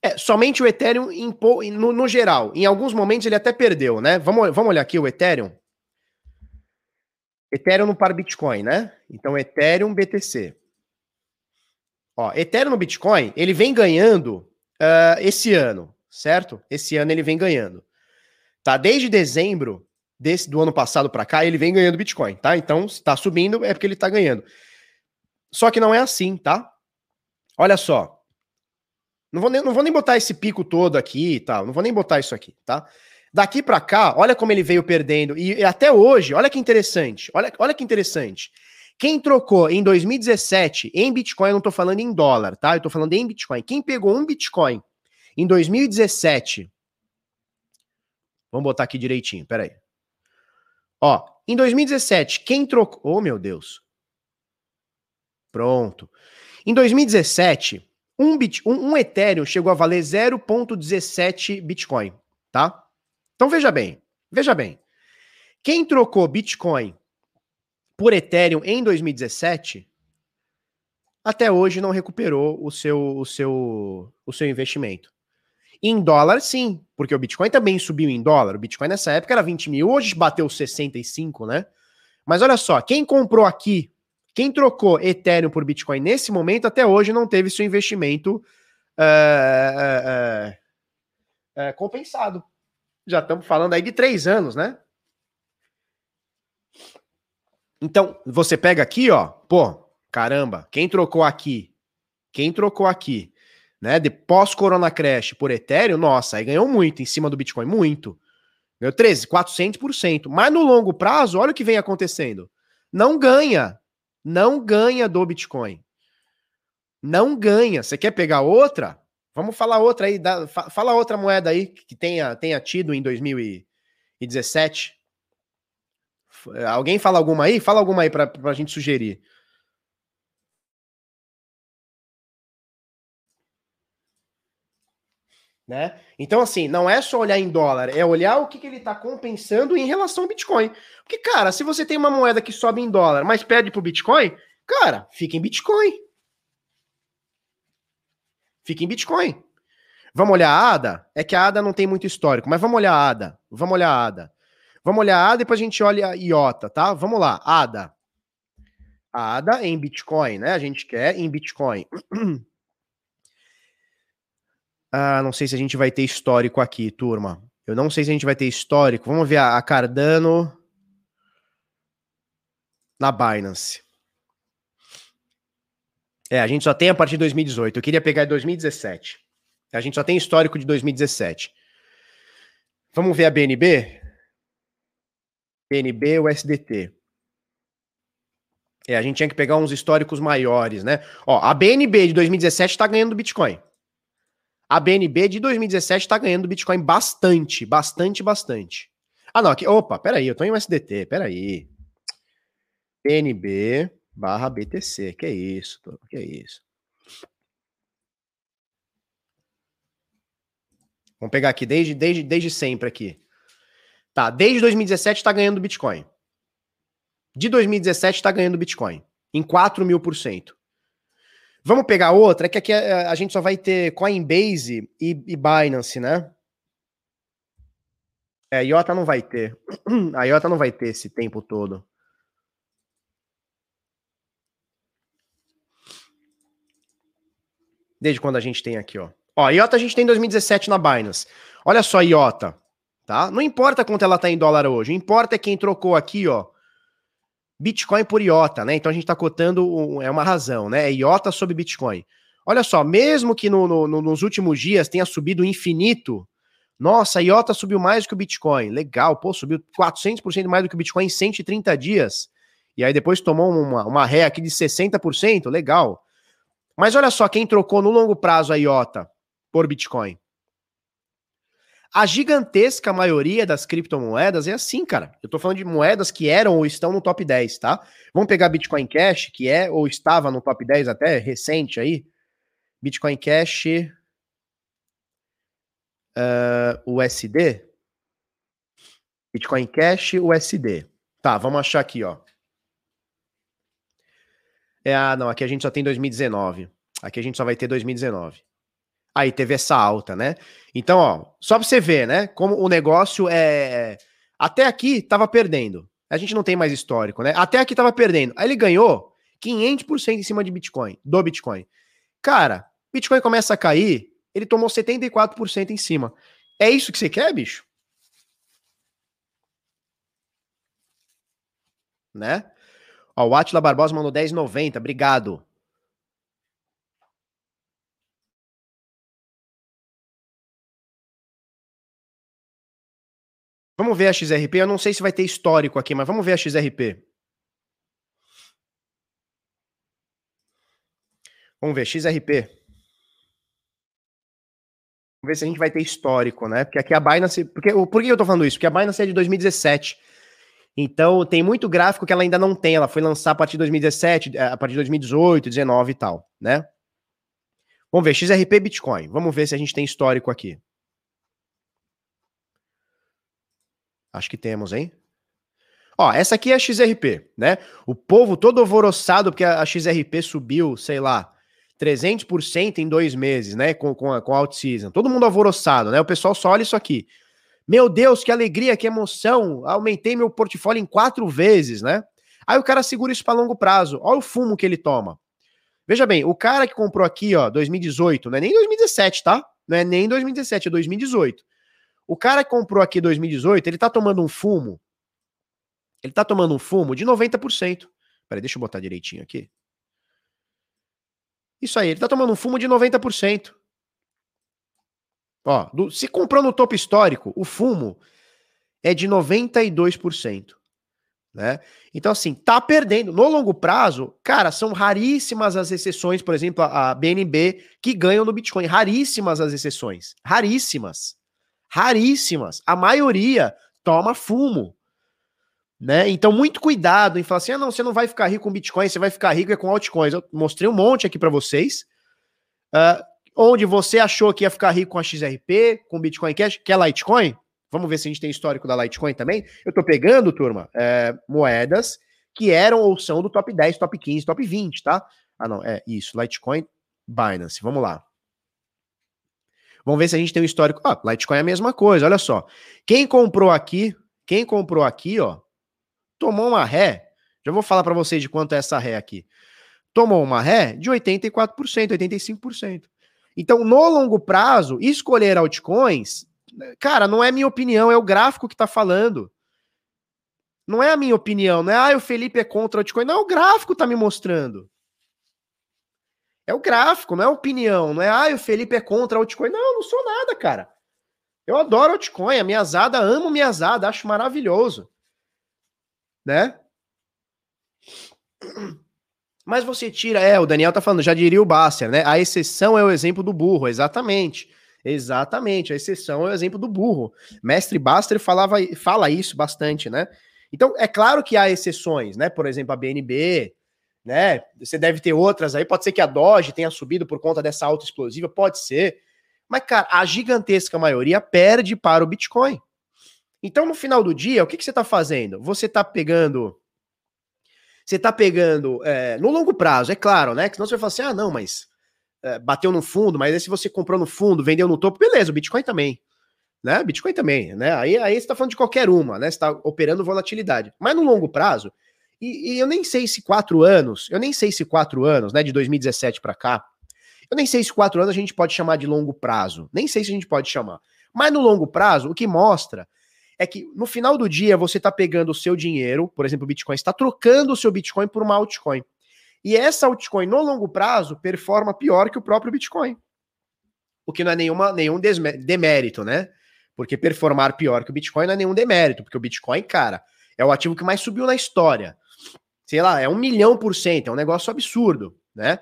É, somente o Ethereum, no, no, geral, em alguns momentos ele até perdeu, né? Vamos, vamos olhar aqui o Ethereum. Ethereum no par Bitcoin, né? Então, Ethereum BTC. Ó, Ethereum no Bitcoin, ele vem ganhando uh, esse ano, certo? Esse ano ele vem ganhando. Tá? Desde dezembro desse, do ano passado para cá, ele vem ganhando Bitcoin, tá? Então, se tá subindo, é porque ele tá ganhando. Só que não é assim, tá? Olha só. Não vou, nem, não vou nem botar esse pico todo aqui e tal. Não vou nem botar isso aqui, tá? Daqui para cá, olha como ele veio perdendo. E, e, até hoje, olha que interessante. Olha, olha que interessante. Quem trocou em 2017 em Bitcoin, eu não tô falando em dólar, tá? Eu tô falando em Bitcoin. Quem pegou um Bitcoin em 2017. Vamos botar aqui direitinho, peraí. Ó, em 2017, quem trocou. Oh, meu Deus. Pronto. Em 2017, um, bit, um, um Ethereum chegou a valer 0,17 Bitcoin, tá? Então veja bem, veja bem. Quem trocou Bitcoin por Ethereum em 2017 até hoje não recuperou o seu o seu o seu investimento. Em dólar, sim, porque o Bitcoin também subiu em dólar. O Bitcoin nessa época era 20 mil, hoje bateu 65, né? Mas olha só, quem comprou aqui quem trocou Ethereum por Bitcoin nesse momento até hoje não teve seu investimento uh, uh, uh, compensado. Já estamos falando aí de três anos, né? Então, você pega aqui, ó, pô, caramba, quem trocou aqui? Quem trocou aqui? Né, de pós-Corona Crash por Ethereum, nossa, aí ganhou muito em cima do Bitcoin, muito. Ganhou 13, 400%. Mas no longo prazo, olha o que vem acontecendo. Não ganha não ganha do Bitcoin. Não ganha. Você quer pegar outra? Vamos falar outra aí. Dá, fala outra moeda aí que tenha, tenha tido em 2017. Alguém fala alguma aí? Fala alguma aí para a gente sugerir. Né? Então, assim, não é só olhar em dólar, é olhar o que, que ele está compensando em relação ao Bitcoin. Porque, cara, se você tem uma moeda que sobe em dólar, mas perde pro Bitcoin, cara, fica em Bitcoin. Fica em Bitcoin. Vamos olhar a ADA? É que a ADA não tem muito histórico, mas vamos olhar a ADA. Vamos olhar a ADA. Vamos olhar a ADA e depois a gente olha a IOTA, tá? Vamos lá, ADA. A ADA em Bitcoin, né? A gente quer em Bitcoin. Ah, não sei se a gente vai ter histórico aqui, turma. Eu não sei se a gente vai ter histórico. Vamos ver a, Cardano na Binance. É, a gente só tem a partir de 2018. Eu queria pegar 2017. A gente só tem histórico de 2017. Vamos ver a BNB? BNB, o SDT. É, a gente tinha que pegar uns históricos maiores, né? Ó, a BNB de 2017 está ganhando do Bitcoin. A BNB de 2017 está ganhando Bitcoin bastante, bastante, bastante. Ah, não, aqui, opa, peraí, eu tô em USDT, peraí. BNB barra BTC, que é isso, que é isso. Vamos pegar aqui desde, desde, desde sempre aqui. Tá, desde 2017 está ganhando Bitcoin. De 2017 está ganhando Bitcoin. Em 4 mil por cento. Vamos pegar outra, é que aqui a, é, a gente só vai ter Coinbase e, e Binance, né? É, a IOTA não vai ter. A IOTA não vai ter esse tempo todo. Desde quando a gente tem aqui, ó. Ó, a IOTA a gente tem em 2017 na Binance. Olha só IOTA, tá? Não importa quanto ela tá em dólar hoje, importa é quem trocou aqui, ó, Bitcoin por IOTA, né? Então a gente tá cotando, é uma razão, né? É IOTA sobre Bitcoin. Olha só, mesmo que no, no, nos últimos dias tenha subido infinito, nossa, a IOTA subiu mais do que o Bitcoin. Legal, pô, subiu 400% mais do que o Bitcoin em 130 dias. E aí depois tomou uma, uma ré aqui de 60%, legal. Mas olha só, quem trocou no longo prazo a IOTA por Bitcoin? A gigantesca maioria das criptomoedas é assim, cara. Eu tô falando de moedas que eram ou estão no top 10, tá? Vamos pegar Bitcoin Cash, que é ou estava no top 10 até recente aí. Bitcoin Cash uh, USD. Bitcoin Cash USD. Tá, vamos achar aqui, ó. É, ah, não, aqui a gente só tem 2019. Aqui a gente só vai ter 2019. Aí teve essa alta, né? Então, ó, só pra você ver, né? Como o negócio é. Até aqui tava perdendo. A gente não tem mais histórico, né? Até aqui tava perdendo. Aí ele ganhou 500% em cima de Bitcoin, do Bitcoin. Cara, Bitcoin começa a cair, ele tomou 74% em cima. É isso que você quer, bicho? Né? Ó, o Atila Barbosa mandou 10,90. Obrigado. Vamos ver a XRP. Eu não sei se vai ter histórico aqui, mas vamos ver a XRP. Vamos ver, XRP. Vamos ver se a gente vai ter histórico, né? Porque aqui a Binance. Porque, por que eu tô falando isso? Porque a Binance é de 2017. Então, tem muito gráfico que ela ainda não tem. Ela foi lançar a partir de 2017, a partir de 2018, 19 e tal, né? Vamos ver, XRP Bitcoin. Vamos ver se a gente tem histórico aqui. Acho que temos, hein? Ó, essa aqui é a XRP, né? O povo todo alvoroçado porque a XRP subiu, sei lá, 300% em dois meses, né? Com, com, a, com a out-season. Todo mundo alvoroçado, né? O pessoal só olha isso aqui. Meu Deus, que alegria, que emoção. Aumentei meu portfólio em quatro vezes, né? Aí o cara segura isso para longo prazo. Olha o fumo que ele toma. Veja bem, o cara que comprou aqui, ó, 2018, não é nem 2017, tá? Não é nem 2017, é 2018. O cara que comprou aqui 2018, ele tá tomando um fumo. Ele tá tomando um fumo de 90%. Peraí, deixa eu botar direitinho aqui. Isso aí, ele tá tomando um fumo de 90%. Ó, do, se comprou no topo histórico, o fumo é de 92%. Né? Então, assim, tá perdendo. No longo prazo, cara, são raríssimas as exceções, por exemplo, a BNB, que ganham no Bitcoin. Raríssimas as exceções. Raríssimas. Raríssimas. A maioria toma fumo. Né? Então, muito cuidado em falar assim: ah, não, você não vai ficar rico com Bitcoin, você vai ficar rico é com altcoins. Eu mostrei um monte aqui para vocês. Uh, onde você achou que ia ficar rico com a XRP, com Bitcoin Cash, que é Litecoin. Vamos ver se a gente tem histórico da Litecoin também. Eu tô pegando, turma, é, moedas que eram ou são do top 10, top 15, top 20, tá? Ah, não, é isso, Litecoin, Binance. Vamos lá. Vamos ver se a gente tem um histórico. Ah, Litecoin é a mesma coisa, olha só. Quem comprou aqui, quem comprou aqui, ó, tomou uma ré. Já vou falar para vocês de quanto é essa ré aqui. Tomou uma ré de 84%, 85%. Então, no longo prazo, escolher altcoins, cara, não é minha opinião, é o gráfico que tá falando. Não é a minha opinião, não é, ah, o Felipe é contra altcoin. Não, o gráfico tá me mostrando. É o gráfico, não é a opinião, não é, ah, o Felipe é contra altcoin. Não, eu não sou nada, cara. Eu adoro altcoin, a minha azada, amo minha azada, acho maravilhoso. Né? Mas você tira, é, o Daniel tá falando, já diria o Basser, né? A exceção é o exemplo do burro, exatamente. Exatamente, a exceção é o exemplo do burro. Mestre Baster falava, fala isso bastante, né? Então, é claro que há exceções, né? Por exemplo, a BNB, né? Você deve ter outras aí, pode ser que a Doge tenha subido por conta dessa alta explosiva, pode ser. Mas, cara, a gigantesca maioria perde para o Bitcoin. Então, no final do dia, o que, que você está fazendo? Você está pegando você tá pegando é, no longo prazo, é claro, né? Que senão você vai falar assim: ah, não, mas é, bateu no fundo, mas aí se você comprou no fundo, vendeu no topo, beleza, o Bitcoin também. Né? Bitcoin também, né? Aí, aí você tá falando de qualquer uma, né? Você tá operando volatilidade. Mas no longo prazo, e, e eu nem sei se quatro anos, eu nem sei se quatro anos, né? De 2017 para cá, eu nem sei se quatro anos a gente pode chamar de longo prazo. Nem sei se a gente pode chamar. Mas no longo prazo, o que mostra é que no final do dia você está pegando o seu dinheiro, por exemplo, o Bitcoin, está trocando o seu Bitcoin por uma altcoin. E essa altcoin, no longo prazo, performa pior que o próprio Bitcoin. O que não é nenhuma, nenhum demérito, né? Porque performar pior que o Bitcoin não é nenhum demérito, porque o Bitcoin, cara, é o ativo que mais subiu na história. Sei lá, é um milhão por cento, é um negócio absurdo, né?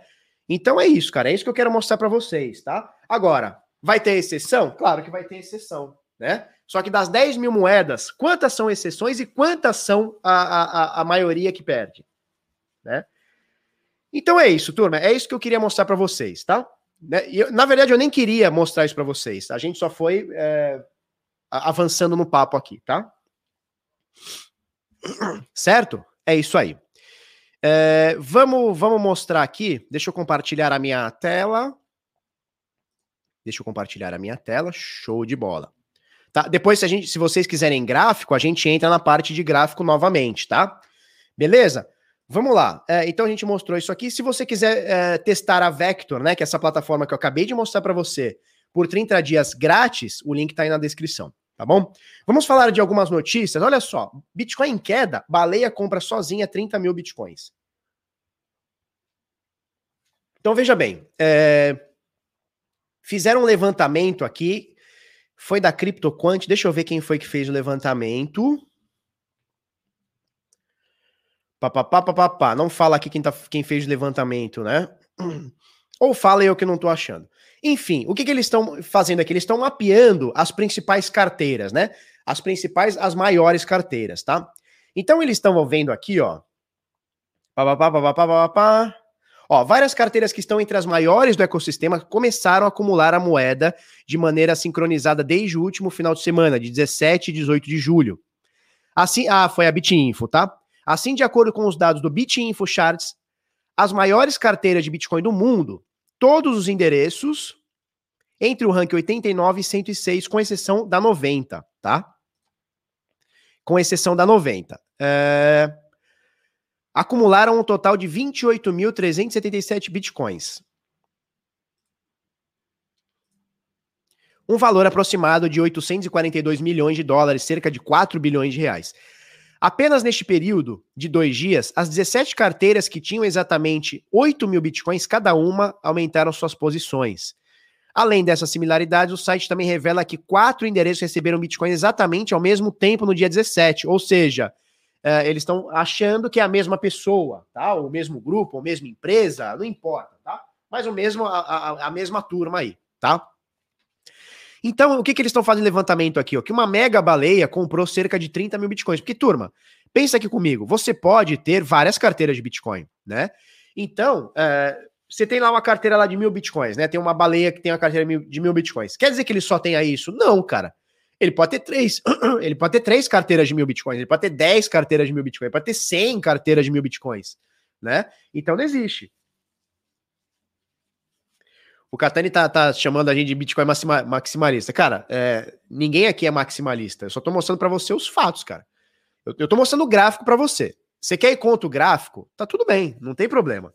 Então é isso, cara, é isso que eu quero mostrar para vocês, tá? Agora, vai ter exceção? Claro que vai ter exceção, né? Só que das 10 mil moedas, quantas são exceções e quantas são a, a, a maioria que perde, né? Então é isso, turma. É isso que eu queria mostrar para vocês, tá? Né? Eu, na verdade, eu nem queria mostrar isso para vocês. A gente só foi é, avançando no papo aqui, tá? Certo? É isso aí. É, vamos, vamos mostrar aqui. Deixa eu compartilhar a minha tela. Deixa eu compartilhar a minha tela. Show de bola. Tá? Depois, se, a gente, se vocês quiserem gráfico, a gente entra na parte de gráfico novamente, tá? Beleza? Vamos lá. É, então a gente mostrou isso aqui. Se você quiser é, testar a Vector, né, que é essa plataforma que eu acabei de mostrar para você, por 30 dias grátis, o link está aí na descrição, tá bom? Vamos falar de algumas notícias. Olha só, Bitcoin em queda, baleia compra sozinha 30 mil Bitcoins. Então veja bem, é, fizeram um levantamento aqui, foi da CryptoQuant, deixa eu ver quem foi que fez o levantamento. Papapá, papapá. Não fala aqui quem, tá, quem fez o levantamento, né? Ou fala eu que não tô achando. Enfim, o que, que eles estão fazendo aqui? Eles estão mapeando as principais carteiras, né? As principais, as maiores carteiras, tá? Então eles estão vendo aqui, ó. Papapá, papapá, papapá. Ó, várias carteiras que estão entre as maiores do ecossistema começaram a acumular a moeda de maneira sincronizada desde o último final de semana, de 17 e 18 de julho. Assim, ah, foi a Bitinfo, tá? Assim, de acordo com os dados do BitInfo Charts, as maiores carteiras de Bitcoin do mundo, todos os endereços entre o rank 89 e 106, com exceção da 90, tá? Com exceção da 90. É... Acumularam um total de 28.377 bitcoins. Um valor aproximado de 842 milhões de dólares, cerca de 4 bilhões de reais. Apenas neste período de dois dias, as 17 carteiras que tinham exatamente 8 mil bitcoins cada uma aumentaram suas posições. Além dessas similaridades, o site também revela que quatro endereços receberam bitcoin exatamente ao mesmo tempo no dia 17, ou seja, uh, eles estão achando que é a mesma pessoa, tá? O mesmo grupo, a mesma empresa, não importa, tá? Mas o mesmo, a, a, a mesma turma aí, tá? Então, o que, que eles estão fazendo levantamento aqui? Ó? Que uma mega baleia comprou cerca de 30 mil bitcoins. Porque, turma, pensa aqui comigo, você pode ter várias carteiras de Bitcoin, né? Então, é, você tem lá uma carteira lá de mil bitcoins, né? Tem uma baleia que tem uma carteira de mil bitcoins. Quer dizer que ele só tenha isso? Não, cara. Ele pode ter três. ele pode ter três carteiras de mil bitcoins. Ele pode ter dez carteiras de mil bitcoins. Ele pode ter cem carteiras de mil bitcoins, né? Então não existe. O Catani tá, tá chamando a gente de Bitcoin maxima, maximalista. Cara, é, ninguém aqui é maximalista. Eu só tô mostrando para você os fatos, cara. Eu, eu tô mostrando o gráfico para você. Você quer ir contra o gráfico? Tá tudo bem, não tem problema.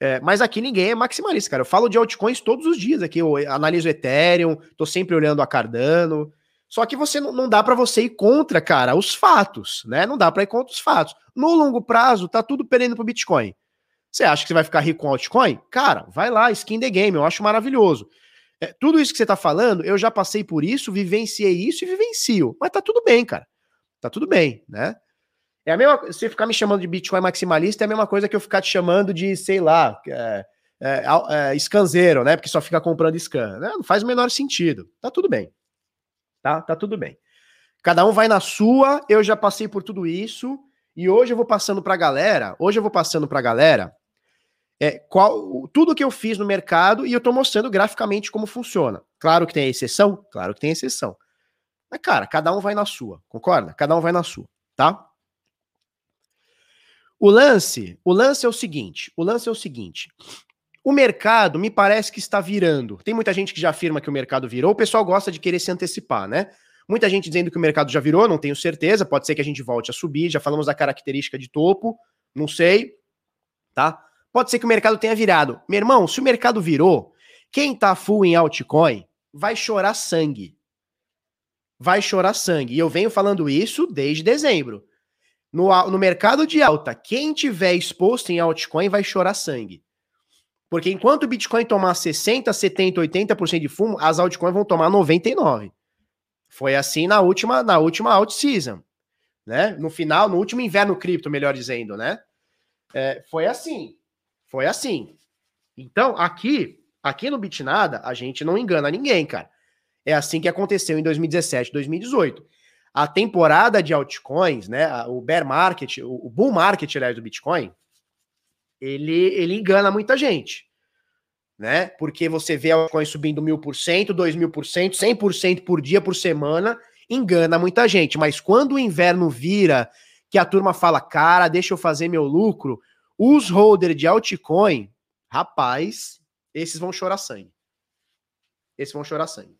É, mas aqui ninguém é maximalista, cara. Eu falo de altcoins todos os dias aqui. Eu analiso Ethereum, tô sempre olhando a Cardano. Só que você não, não dá para você ir contra, cara, os fatos, né? Não dá para ir contra os fatos. No longo prazo, tá tudo perdendo pro Bitcoin. Você acha que você vai ficar rico com altcoin? Cara, vai lá, skin the game, eu acho maravilhoso. É, tudo isso que você tá falando, eu já passei por isso, vivenciei isso e vivencio. Mas tá tudo bem, cara. Tá tudo bem, né? É a mesma você ficar me chamando de Bitcoin maximalista é a mesma coisa que eu ficar te chamando de, sei lá, é, é, é, scanzeiro, né? Porque só fica comprando scan. Né? Não faz o menor sentido. Tá tudo bem. Tá? Tá tudo bem. Cada um vai na sua, eu já passei por tudo isso. E hoje eu vou passando pra galera, hoje eu vou passando pra galera é, qual, tudo que eu fiz no mercado e eu estou mostrando graficamente como funciona. Claro que tem exceção, claro que tem exceção. Mas, cara, cada um vai na sua, concorda? Cada um vai na sua, tá? O lance, o lance é o seguinte, o lance é o seguinte. O mercado me parece que está virando. Tem muita gente que já afirma que o mercado virou, o pessoal gosta de querer se antecipar, né? Muita gente dizendo que o mercado já virou, não tenho certeza, pode ser que a gente volte a subir, já falamos da característica de topo, não sei, tá? Pode ser que o mercado tenha virado. Meu irmão, se o mercado virou, quem tá full em altcoin vai chorar sangue. vai chorar sangue. E eu venho falando isso desde dezembro. No, no mercado de alta, quem tiver exposto em altcoin vai chorar sangue. Porque enquanto o Bitcoin tomar 60, 70, 80% de fumo, as altcoins vão tomar 99. Foi assim na última na última alt season, né? No final, no último inverno cripto, melhor dizendo, né? É, foi assim. Foi assim. Então, aqui, aqui no Bitnada, a gente não engana ninguém, cara. É assim que aconteceu em 2017, 2018. A temporada de altcoins, né? O bear market, o bull market, aliás, do Bitcoin, ele, ele engana muita gente. Né? Porque você vê altcoins subindo mil por cento, dois mil por cento, cem por cento por dia, por semana, engana muita gente. Mas quando o inverno vira, que a turma fala, cara, deixa eu fazer meu lucro, os holders de altcoin, rapaz, esses vão chorar sangue. Esses vão chorar sangue.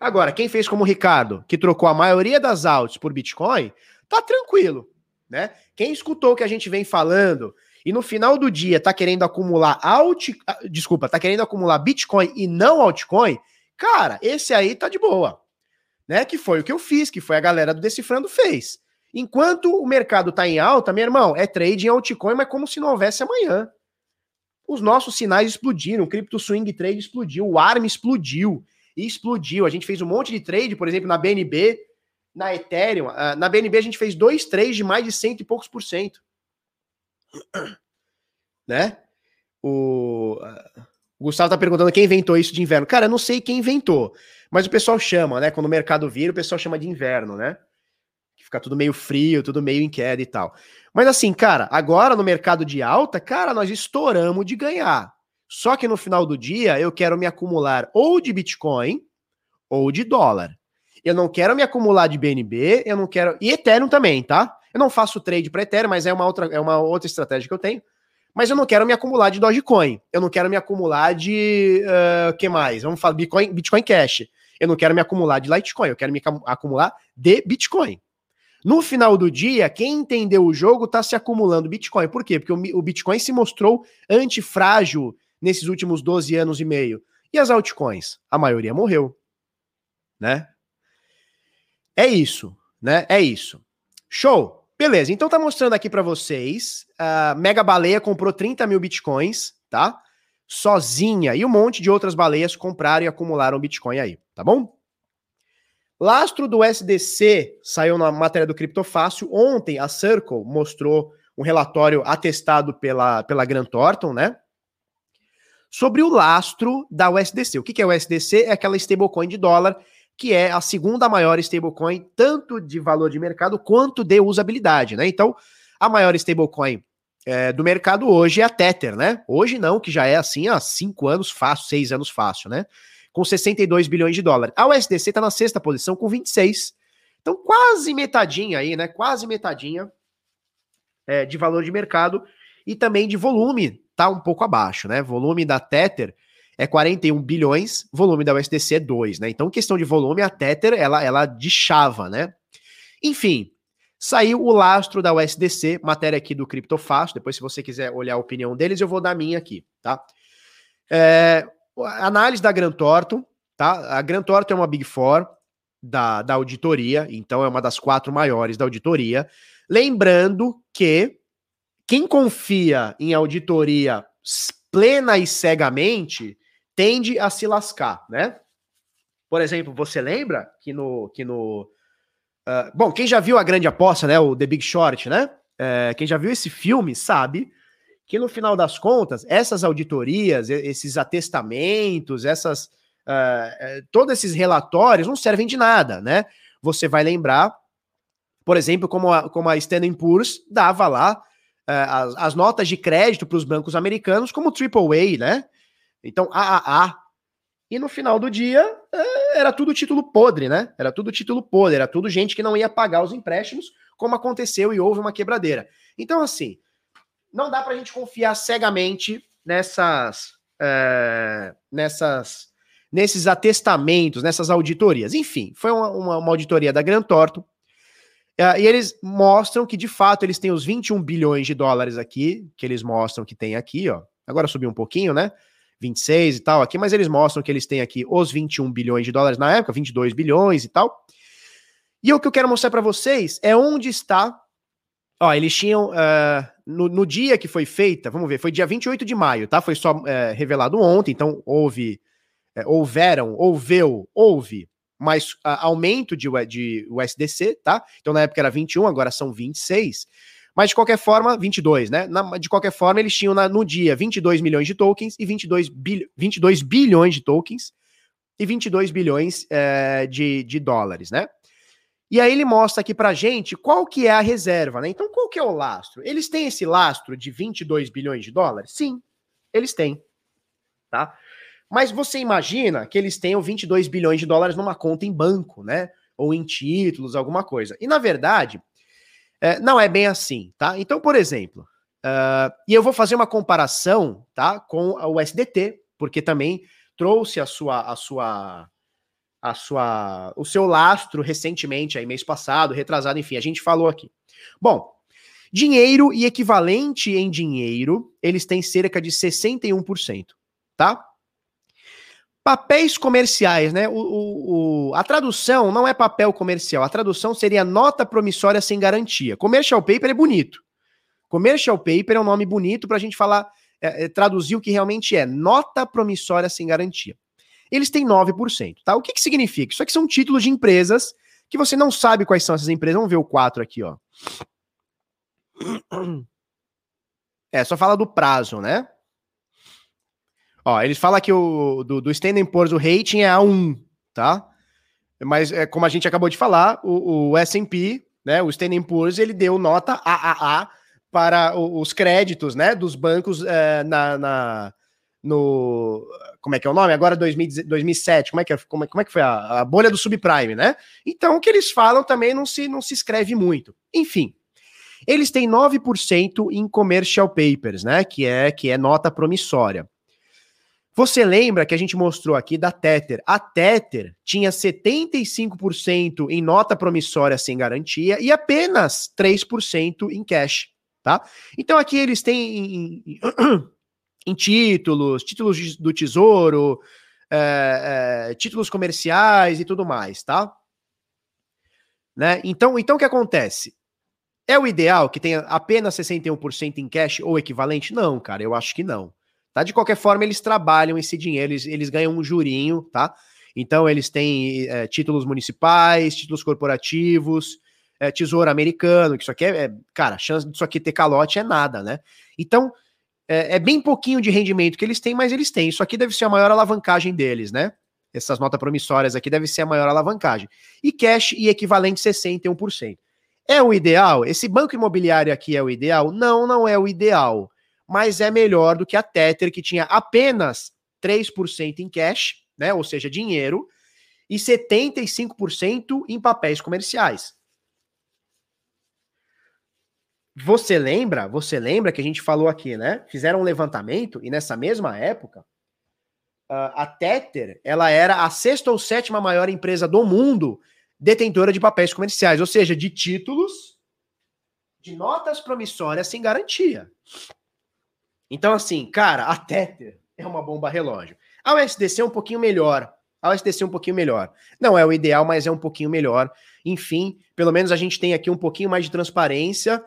Agora, quem fez como o Ricardo, que trocou a maioria das altas por Bitcoin, tá tranquilo, né? Quem escutou o que a gente vem falando e no final do dia tá querendo acumular alt, ah, desculpa, tá querendo acumular Bitcoin e não altcoin, cara, esse aí tá de boa, né? Que foi o que eu fiz, que foi a galera do Decifrando fez. Enquanto o mercado tá em alta, meu irmão, é trade em altcoin, mas como se não houvesse amanhã. Os nossos sinais explodiram, o Crypto Swing Trade explodiu, o ARM explodiu explodiu. A gente fez um monte de trade, por exemplo, na BNB, na Ethereum. Uh, na BNB a gente fez dois trades de mais de cento e poucos por cento. Né? O, uh, o Gustavo tá perguntando quem inventou isso de inverno. Cara, eu não sei quem inventou, mas o pessoal chama, né? Quando o mercado vira, o pessoal chama de inverno, né? Fica tudo meio frio, tudo meio em queda e tal. Mas assim, cara, agora no mercado de alta, cara, nós estouramos de ganhar. Só que no final do dia eu quero me acumular ou de Bitcoin ou de dólar. Eu não quero me acumular de BNB, eu não quero. E Ethereum também, tá? Eu não faço trade para Ethereum, mas é uma outra, é uma outra estratégia que eu tenho. Mas eu não quero me acumular de Dogecoin. Eu não quero me acumular de. O uh, que mais? Vamos falar Bitcoin, Bitcoin Cash. Eu não quero me acumular de Litecoin. Eu quero me acumular de Bitcoin. No final do dia, quem entendeu o jogo está se acumulando Bitcoin. Por quê? Porque o, Bitcoin se mostrou antifrágil nesses últimos 12 anos e meio? E as altcoins? A maioria morreu, né? É isso, né? É isso. Show! Beleza, então tá mostrando aqui para vocês. Mega Baleia comprou 30 mil bitcoins, tá? Sozinha. E um monte de outras baleias compraram e acumularam Bitcoin aí, tá bom? Lastro do SDC saiu na matéria do Criptofácil. Ontem a Circle mostrou um relatório atestado pela, pela Grant Thornton, né? sobre o lastro da USDC. O que, é o USDC? É aquela stablecoin de dólar que é a segunda maior stablecoin, tanto de valor de mercado quanto de usabilidade, né? Então, a maior stablecoin é, do mercado hoje é a Tether, né? Hoje não, que já é assim há cinco anos fácil, seis anos fácil, né? Com 62 bilhões de dólares. A USDC está na sexta posição com 26. Então, quase metadinha aí, né? Quase metadinha é, de valor de mercado e também de volume tá um pouco abaixo, né? Volume da Tether é 41 bilhões, volume da USDC é 2, né? Então, questão de volume, a Tether, ela, ela chava, né? Enfim, saiu o lastro da USDC, matéria aqui do Criptofácil, depois se você quiser olhar a opinião deles, eu vou dar a minha aqui, tá? É, análise da Grant Thornton, tá? A Grant Thornton é uma Big Four da, da auditoria, então é uma das quatro maiores da auditoria. Lembrando que quem confia em auditoria plena e cegamente tende a se lascar, né? Por exemplo, você lembra que no. Que no uh, bom, quem já viu a grande aposta, né? O The Big Short, né? Uh, quem já viu esse filme sabe que no final das contas, essas auditorias, esses atestamentos, essas. Uh, todos esses relatórios não servem de nada, né? Você vai lembrar, por exemplo, como a, como a Standard Poor's dava lá é, as, as notas de crédito para os bancos americanos como AAA, né? Então, AAA. E no final do dia, é, era tudo título podre, né? Era tudo título podre, era tudo gente que não ia pagar os empréstimos, como aconteceu e houve uma quebradeira. Então, assim, não dá para a gente confiar cegamente nessas, é, nessas, nesses atestamentos, nessas auditorias. Enfim, foi uma, uma, uma auditoria da Gran Torto, Uh, e eles mostram que, de fato, eles têm os 21 bilhões de dólares aqui, que eles mostram que tem aqui, ó. Agora subiu um pouquinho, né? 26 e tal aqui, mas eles mostram que eles têm aqui os 21 bilhões de dólares na época, 22 bilhões e tal. E o que eu quero mostrar para vocês é onde está. Ó, eles tinham. Uh, no, no, dia que foi feita, vamos ver, foi dia 28 de maio, tá? Foi só uh, revelado ontem, então houve. Uh, houveram, houveu, houve mais uh, aumento de, de USDC, tá? Então na época era 21, agora são 26. Mas de qualquer forma, 22, né? Na, de qualquer forma, eles tinham na, no dia 22 milhões de tokens e 22, bil, 22 bilhões de tokens e 22 bilhões é, de, de dólares, né? E aí ele mostra aqui pra gente qual que é a reserva, né? Então, qual que é o lastro? Eles têm esse lastro de 22 bilhões de dólares? Sim, eles têm, tá? Mas você imagina que eles tenham 22 bilhões de dólares numa conta em banco, né? Ou em títulos, alguma coisa. E na verdade, é, não é bem assim, tá? Então, por exemplo, uh, e eu vou fazer uma comparação, tá, com o SDT, porque também trouxe a sua, a sua, a sua, o seu lastro recentemente, aí mês passado, retrasado, enfim, a gente falou aqui. Bom, dinheiro e equivalente em dinheiro, eles têm cerca de 61%, tá? Papéis comerciais, né? O, o, o, a tradução não é papel comercial, a tradução seria nota promissória sem garantia. Commercial paper é bonito. Commercial paper é um nome bonito para a gente falar, é, é, traduzir o que realmente é nota promissória sem garantia. Eles têm 9%, tá? O que, que significa? Isso aqui são títulos de empresas que você não sabe quais são essas empresas. Vamos ver o 4 aqui, ó. É, só fala do prazo, né? Ó, eles falam que o do, do Standard Poor's o rating é A1, tá? Mas é como a gente acabou de falar, o, o S&P, né, o Standard Poor's, ele deu nota AAA para os créditos, né, dos bancos é, na, na, no como é que é o nome? Agora 2000, 2007, como é que é, como, é, como é que foi a, a bolha do subprime, né? Então o que eles falam também não se não se escreve muito. Enfim, eles têm 9% em commercial papers, né, que é que é nota promissória. Você lembra que a gente mostrou aqui da Tether? A Tether tinha 75% em nota promissória sem garantia e apenas 3% em cash, tá? Então aqui eles têm em, títulos, títulos do tesouro, é, é, títulos comerciais e tudo mais, tá? Né? Então, então o que acontece? É o ideal que tenha apenas 61% em cash ou equivalente? Não, cara, eu acho que não. Tá? De qualquer forma, eles trabalham esse dinheiro, eles, eles ganham um jurinho, tá? Então, eles têm é, títulos municipais, títulos corporativos, é, tesouro americano, que isso aqui é, é, Cara, a chance disso aqui ter calote é nada, né? Então, é, é, bem pouquinho de rendimento que eles têm, mas eles têm. Isso aqui deve ser a maior alavancagem deles, né? Essas notas promissórias aqui deve ser a maior alavancagem. E cash e equivalente 61%. É o ideal? Esse banco imobiliário aqui é o ideal? Não, não é o ideal mas é melhor do que a Tether, que tinha apenas 3% em cash, né, ou seja, dinheiro, e 75% em papéis comerciais. Você lembra? Você lembra que a gente falou aqui, né? Fizeram um levantamento e nessa mesma época a Tether, ela era a sexta ou sétima maior empresa do mundo detentora de papéis comerciais, ou seja, de títulos de notas promissórias sem garantia. Então, assim, cara, a Tether é uma bomba relógio. A USDC é um pouquinho melhor. A USDC é um pouquinho melhor. Não é o ideal, mas é um pouquinho melhor. Enfim, pelo menos a gente tem aqui um pouquinho mais de transparência,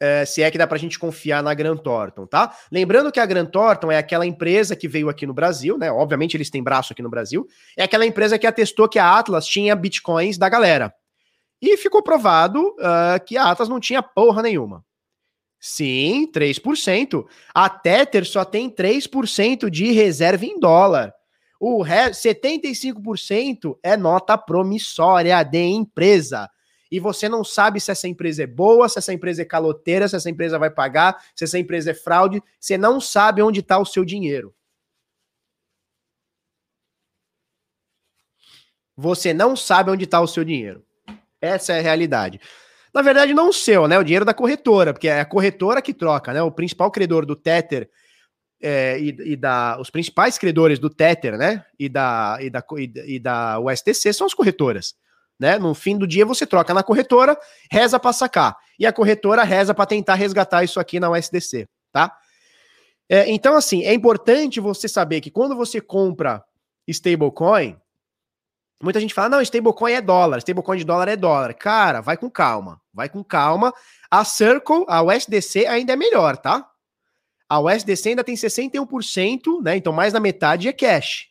é, se é que dá pra gente confiar na Grant Thornton, tá? Lembrando que a Grant Thornton é aquela empresa que veio aqui no Brasil, né? Obviamente eles têm braço aqui no Brasil. É aquela empresa que atestou que a Atlas tinha bitcoins da galera. E ficou provado uh, que a Atlas não tinha porra nenhuma. Sim, 3%. A Tether só tem 3% de reserva em dólar. O resto, 75% é nota promissória de empresa. E você não sabe se essa empresa é boa, se essa empresa é caloteira, se essa empresa vai pagar, se essa empresa é fraude. Você não sabe onde está o seu dinheiro. Você não sabe onde está o seu dinheiro. Essa é a realidade. Na verdade, não o seu, né? O dinheiro da corretora, porque é a corretora que troca, né? O principal credor do Tether é, e, e, da, os principais credores do Tether, né? E da, e da, e da USTC são as corretoras. Né? No fim do dia você troca na corretora, reza para sacar. E a corretora reza para tentar resgatar isso aqui na USDC, tá? É, então, assim, é importante você saber que quando você compra stablecoin, muita gente fala, não, stablecoin é dólar, stablecoin de dólar é dólar. Cara, vai com calma, vai com calma. A Circle, a USDC ainda é melhor, tá? A USDC ainda tem 61%, né? Então mais da metade é cash.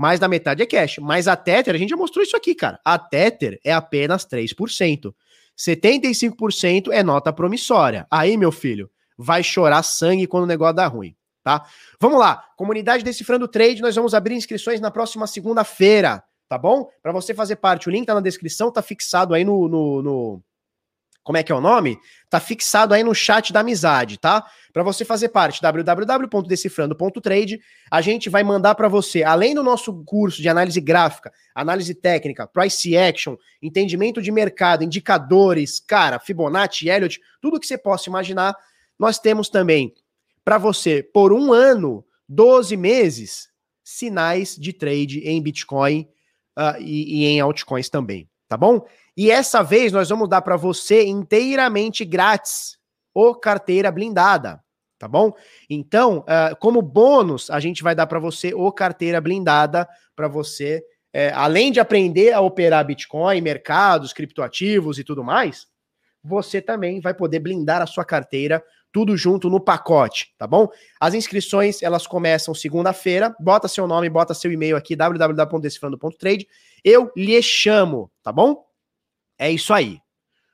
Mais da metade é cash. Mas a Tether, a gente já mostrou isso aqui, cara. A Tether é apenas 3%. 75% é nota promissória. Aí, meu filho, vai chorar sangue quando o negócio dá ruim, tá? Vamos lá. Comunidade Decifrando Trade, nós vamos abrir inscrições na próxima segunda-feira, tá bom? Para você fazer parte, o link tá na descrição, tá fixado aí no, no, no como é que é o nome? Tá fixado aí no chat da amizade, tá? Para você fazer parte, www.decifrando.trade, a gente vai mandar para você, além do nosso curso de análise gráfica, análise técnica, price action, entendimento de mercado, indicadores, cara, Fibonacci, Elliott, tudo que você possa imaginar, nós temos também para você, por um ano, 12 meses, sinais de trade em Bitcoin uh, e, e em altcoins também, tá bom? E essa vez nós vamos dar para você inteiramente grátis o carteira blindada, tá bom? Então, uh, como bônus, a gente vai dar para você o carteira blindada para você, uh, além de aprender a operar Bitcoin, mercados, criptoativos e tudo mais, você também vai poder blindar a sua carteira tudo junto no pacote, tá bom? As inscrições, elas começam segunda-feira, bota seu nome, bota seu e-mail aqui, www.decifrando.trade, eu lhe chamo, tá bom? É isso aí.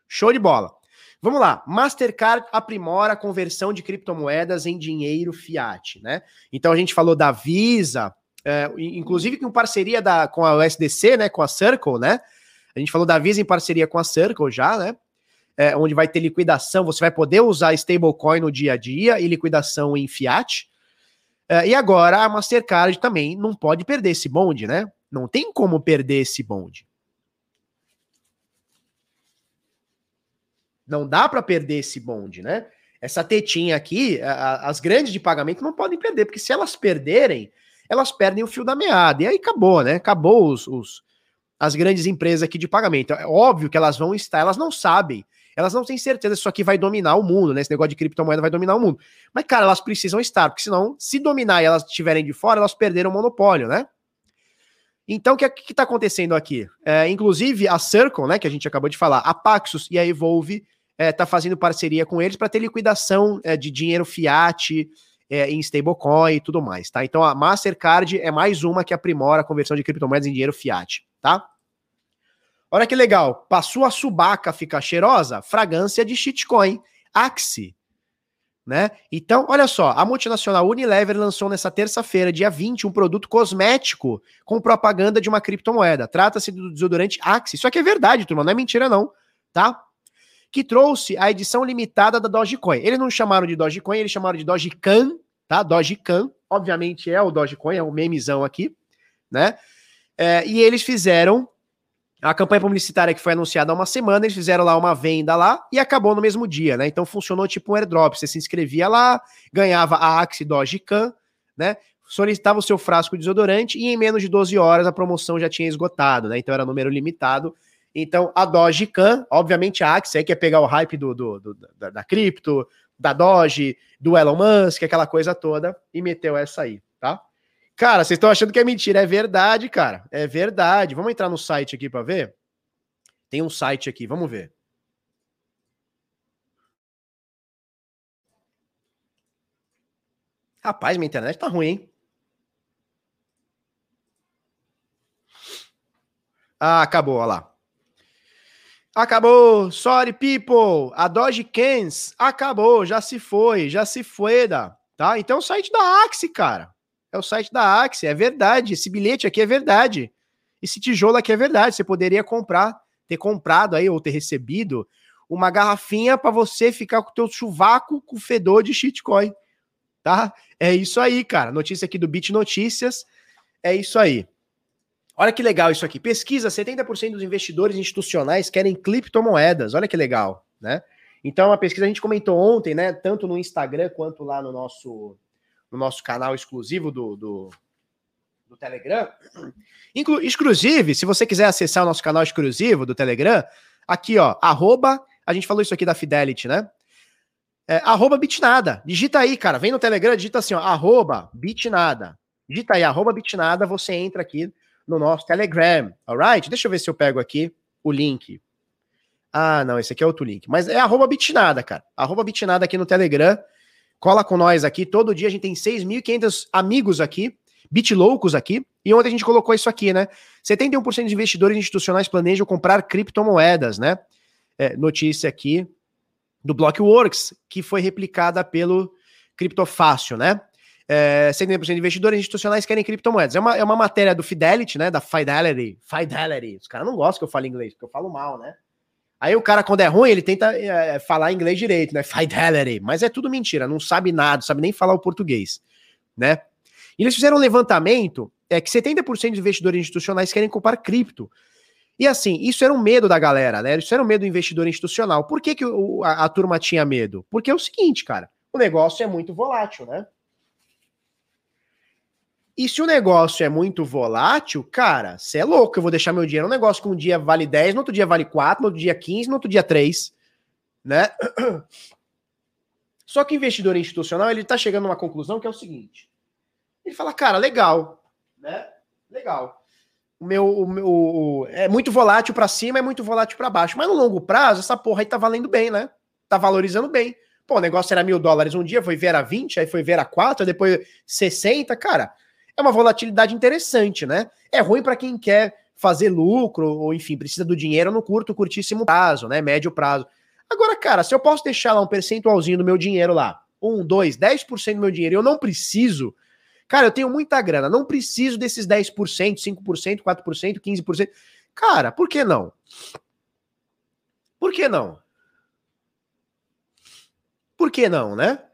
Show de bola. Vamos lá. Mastercard aprimora a conversão de criptomoedas em dinheiro fiat, né? Então a gente falou da Visa, é, inclusive com parceria da, com a USDC, né? Com a Circle, né? A gente falou da Visa em parceria com a Circle já, né? é, onde vai ter liquidação, você vai poder usar stablecoin no dia a dia e liquidação em fiat. É, e agora a Mastercard também não pode perder esse bonde, né? Não tem como perder esse bonde. Não dá para perder esse bonde, né? Essa tetinha aqui, a, as grandes de pagamento não podem perder, porque se elas perderem, elas perdem o fio da meada. E aí acabou, né? Acabou os, os as grandes empresas aqui de pagamento. É óbvio que elas vão estar, elas não sabem elas não têm certeza se isso aqui vai dominar o mundo, né? Esse negócio de criptomoeda vai dominar o mundo. Mas, cara, elas precisam estar, porque senão, se dominar e elas estiverem de fora, elas perderam o monopólio, né? Então, o que está acontecendo aqui? É, inclusive, a Circle, né, que a gente acabou de falar, a Paxos e a Evolve é, tá fazendo parceria com eles para ter liquidação é, de dinheiro fiat é, em stablecoin e tudo mais, tá? Então, a Mastercard é mais uma que aprimora a conversão de criptomoedas em dinheiro fiat, tá? Olha que legal. Passou a subaca ficar cheirosa? Fragrância de shitcoin. Axe. Né? Então, olha só, a multinacional Unilever lançou nessa terça-feira, dia 20, um produto cosmético com propaganda de uma criptomoeda. Trata-se do desodorante Axe. Isso aqui é verdade, turma, não é mentira não, tá? Que trouxe a edição limitada da Dogecoin. Eles não chamaram de Dogecoin, eles chamaram de Dogecan, tá? Dogecan, obviamente é o Dogecoin, é o memezão aqui, né? É, e eles fizeram a campanha publicitária que foi anunciada há uma semana, eles fizeram lá uma venda lá e acabou no mesmo dia, né? Então funcionou tipo um airdrop. Você se inscrevia lá, ganhava a Axie Dogecan, né? Solicitava o seu frasco de desodorante e em menos de 12 horas a promoção já tinha esgotado, né? Então era número limitado. Então a Dogecan, obviamente a Axie aí quer pegar o hype do, do, do da, da cripto, da Doge, do Elon Musk, aquela coisa toda, e meteu essa aí, tá? Cara, vocês estão achando que é mentira. É verdade, cara. É verdade. Vamos entrar no site aqui para ver? Tem um site aqui, vamos ver. Rapaz, minha internet tá ruim, hein? Ah, acabou, olha lá. Acabou. Sorry, people. A Doge Cans acabou. Já se foi. Já se foi, tá? Então, o site da Axie, cara. É o site da Axie, é verdade. Esse bilhete aqui é verdade. Esse tijolo aqui é verdade. Você poderia comprar, ter comprado aí ou ter recebido uma garrafinha para você ficar com o teu chuvaco com fedor de shitcoin, tá? É isso aí, cara. Notícia aqui do Bit Notícias. É isso aí. Olha que legal isso aqui. Pesquisa: 70% dos investidores institucionais querem criptomoedas. Olha que legal, né? Então, a pesquisa a gente comentou ontem, né? Tanto no Instagram quanto lá no nosso no nosso canal exclusivo do, do, do Telegram. Inclu se você quiser acessar o nosso canal exclusivo do Telegram, aqui, ó, arroba, a gente falou isso aqui da Fidelity, né? É, arroba bitnada. Digita aí, cara. Vem no Telegram, digita assim, ó, arroba bitnada. Digita aí, arroba bitnada, você entra aqui no nosso Telegram, alright? Deixa eu ver se eu pego aqui o link. Ah, não, esse aqui é outro link. Mas é arroba bitnada, cara. Arroba bitnada aqui no Telegram. Cola com nós aqui. Todo dia a gente tem 6.500 amigos aqui, bitloucos aqui. E ontem a gente colocou isso aqui, né? 71% dos investidores institucionais planejam comprar criptomoedas, né? É, notícia aqui do Blockworks, que foi replicada pelo Criptofácil, né? É, 70% de investidores institucionais querem criptomoedas. É uma, é uma matéria do Fidelity, né? Da Fidelity. Fidelity. Os caras não gostam que eu fale inglês, porque eu falo mal, né? Aí o cara, quando é ruim, ele tenta é, falar inglês direito, né? Fidelity. Mas é tudo mentira, não sabe nada, sabe nem falar o português, né? E eles fizeram um levantamento é que 70% dos investidores institucionais querem comprar cripto. E assim, isso era um medo da galera, né? Isso era um medo do investidor institucional. Por que, que o, a, a turma tinha medo? Porque é o seguinte, cara, o negócio é muito volátil, né? E se o negócio é muito volátil, cara, você é louco, eu vou deixar meu dinheiro. Um negócio que um dia vale 10, no outro dia vale 4, no outro dia 15, no outro dia 3, né? Só que o investidor institucional, ele tá chegando a uma conclusão que é o seguinte. Ele fala, cara, legal, né? Legal. O meu, o meu o, é muito volátil para cima, é muito volátil para baixo. Mas no longo prazo, essa porra aí tá valendo bem, né? Tá valorizando bem. Pô, o negócio era mil dólares um dia, foi ver a 20, aí foi ver a 4, depois 60, cara. É uma volatilidade interessante, né? É ruim para quem quer fazer lucro, ou enfim, precisa do dinheiro no curto, curtíssimo prazo, né? Médio prazo. Agora, cara, se eu posso deixar lá um percentualzinho do meu dinheiro lá, 1, 2, 10% do meu dinheiro, e eu não preciso Cara, eu tenho muita grana, não preciso desses 10%, 5%, 4%, 15%. Cara, por que não? Por que não? Por que não, né?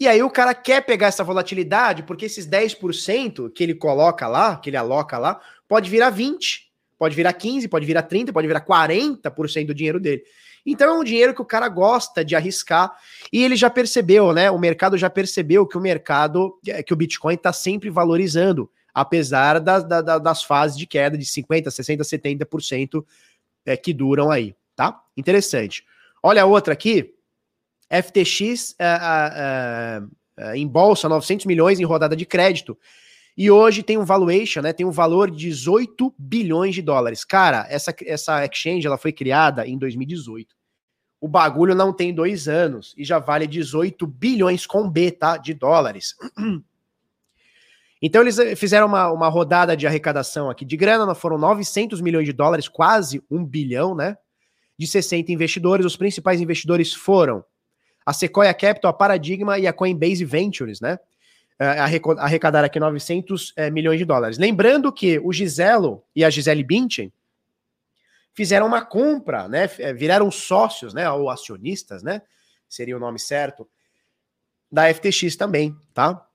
E aí o cara quer pegar essa volatilidade, porque esses 10% que ele coloca lá, que ele aloca lá, pode virar 20, pode virar 15, pode virar 30, pode virar 40% do dinheiro dele. Então é um dinheiro que o cara gosta de arriscar e ele já percebeu, né? O mercado já percebeu que o mercado, é, que o Bitcoin está sempre valorizando, apesar das, das, fases de queda de 50%, 60%, 70% é, que duram aí, tá? Interessante. Olha a outra aqui, FTX é, é, é, em bolsa, 900 milhões em rodada de crédito. E hoje tem um valuation, né? Tem um valor de 18 bilhões de dólares. Cara, essa, essa exchange ela foi criada em 2018. O bagulho não tem dois anos e já vale 18 bilhões com B, tá? De dólares. Então eles eh, fizeram uma, uma rodada de arrecadação aqui de grana, foram 900 milhões de dólares, quase um bilhão, né? De 60 investidores. Os principais investidores foram a Sequoia Capital, a Paradigma e a Coinbase Ventures, né? É, arrecadar aqui 900 é, milhões de dólares. Lembrando que o Giselo e a Gisele Bündchen fizeram uma compra, né? É, viraram sócios, né? Ou acionistas, né? Seria o nome certo da FTX também, tá?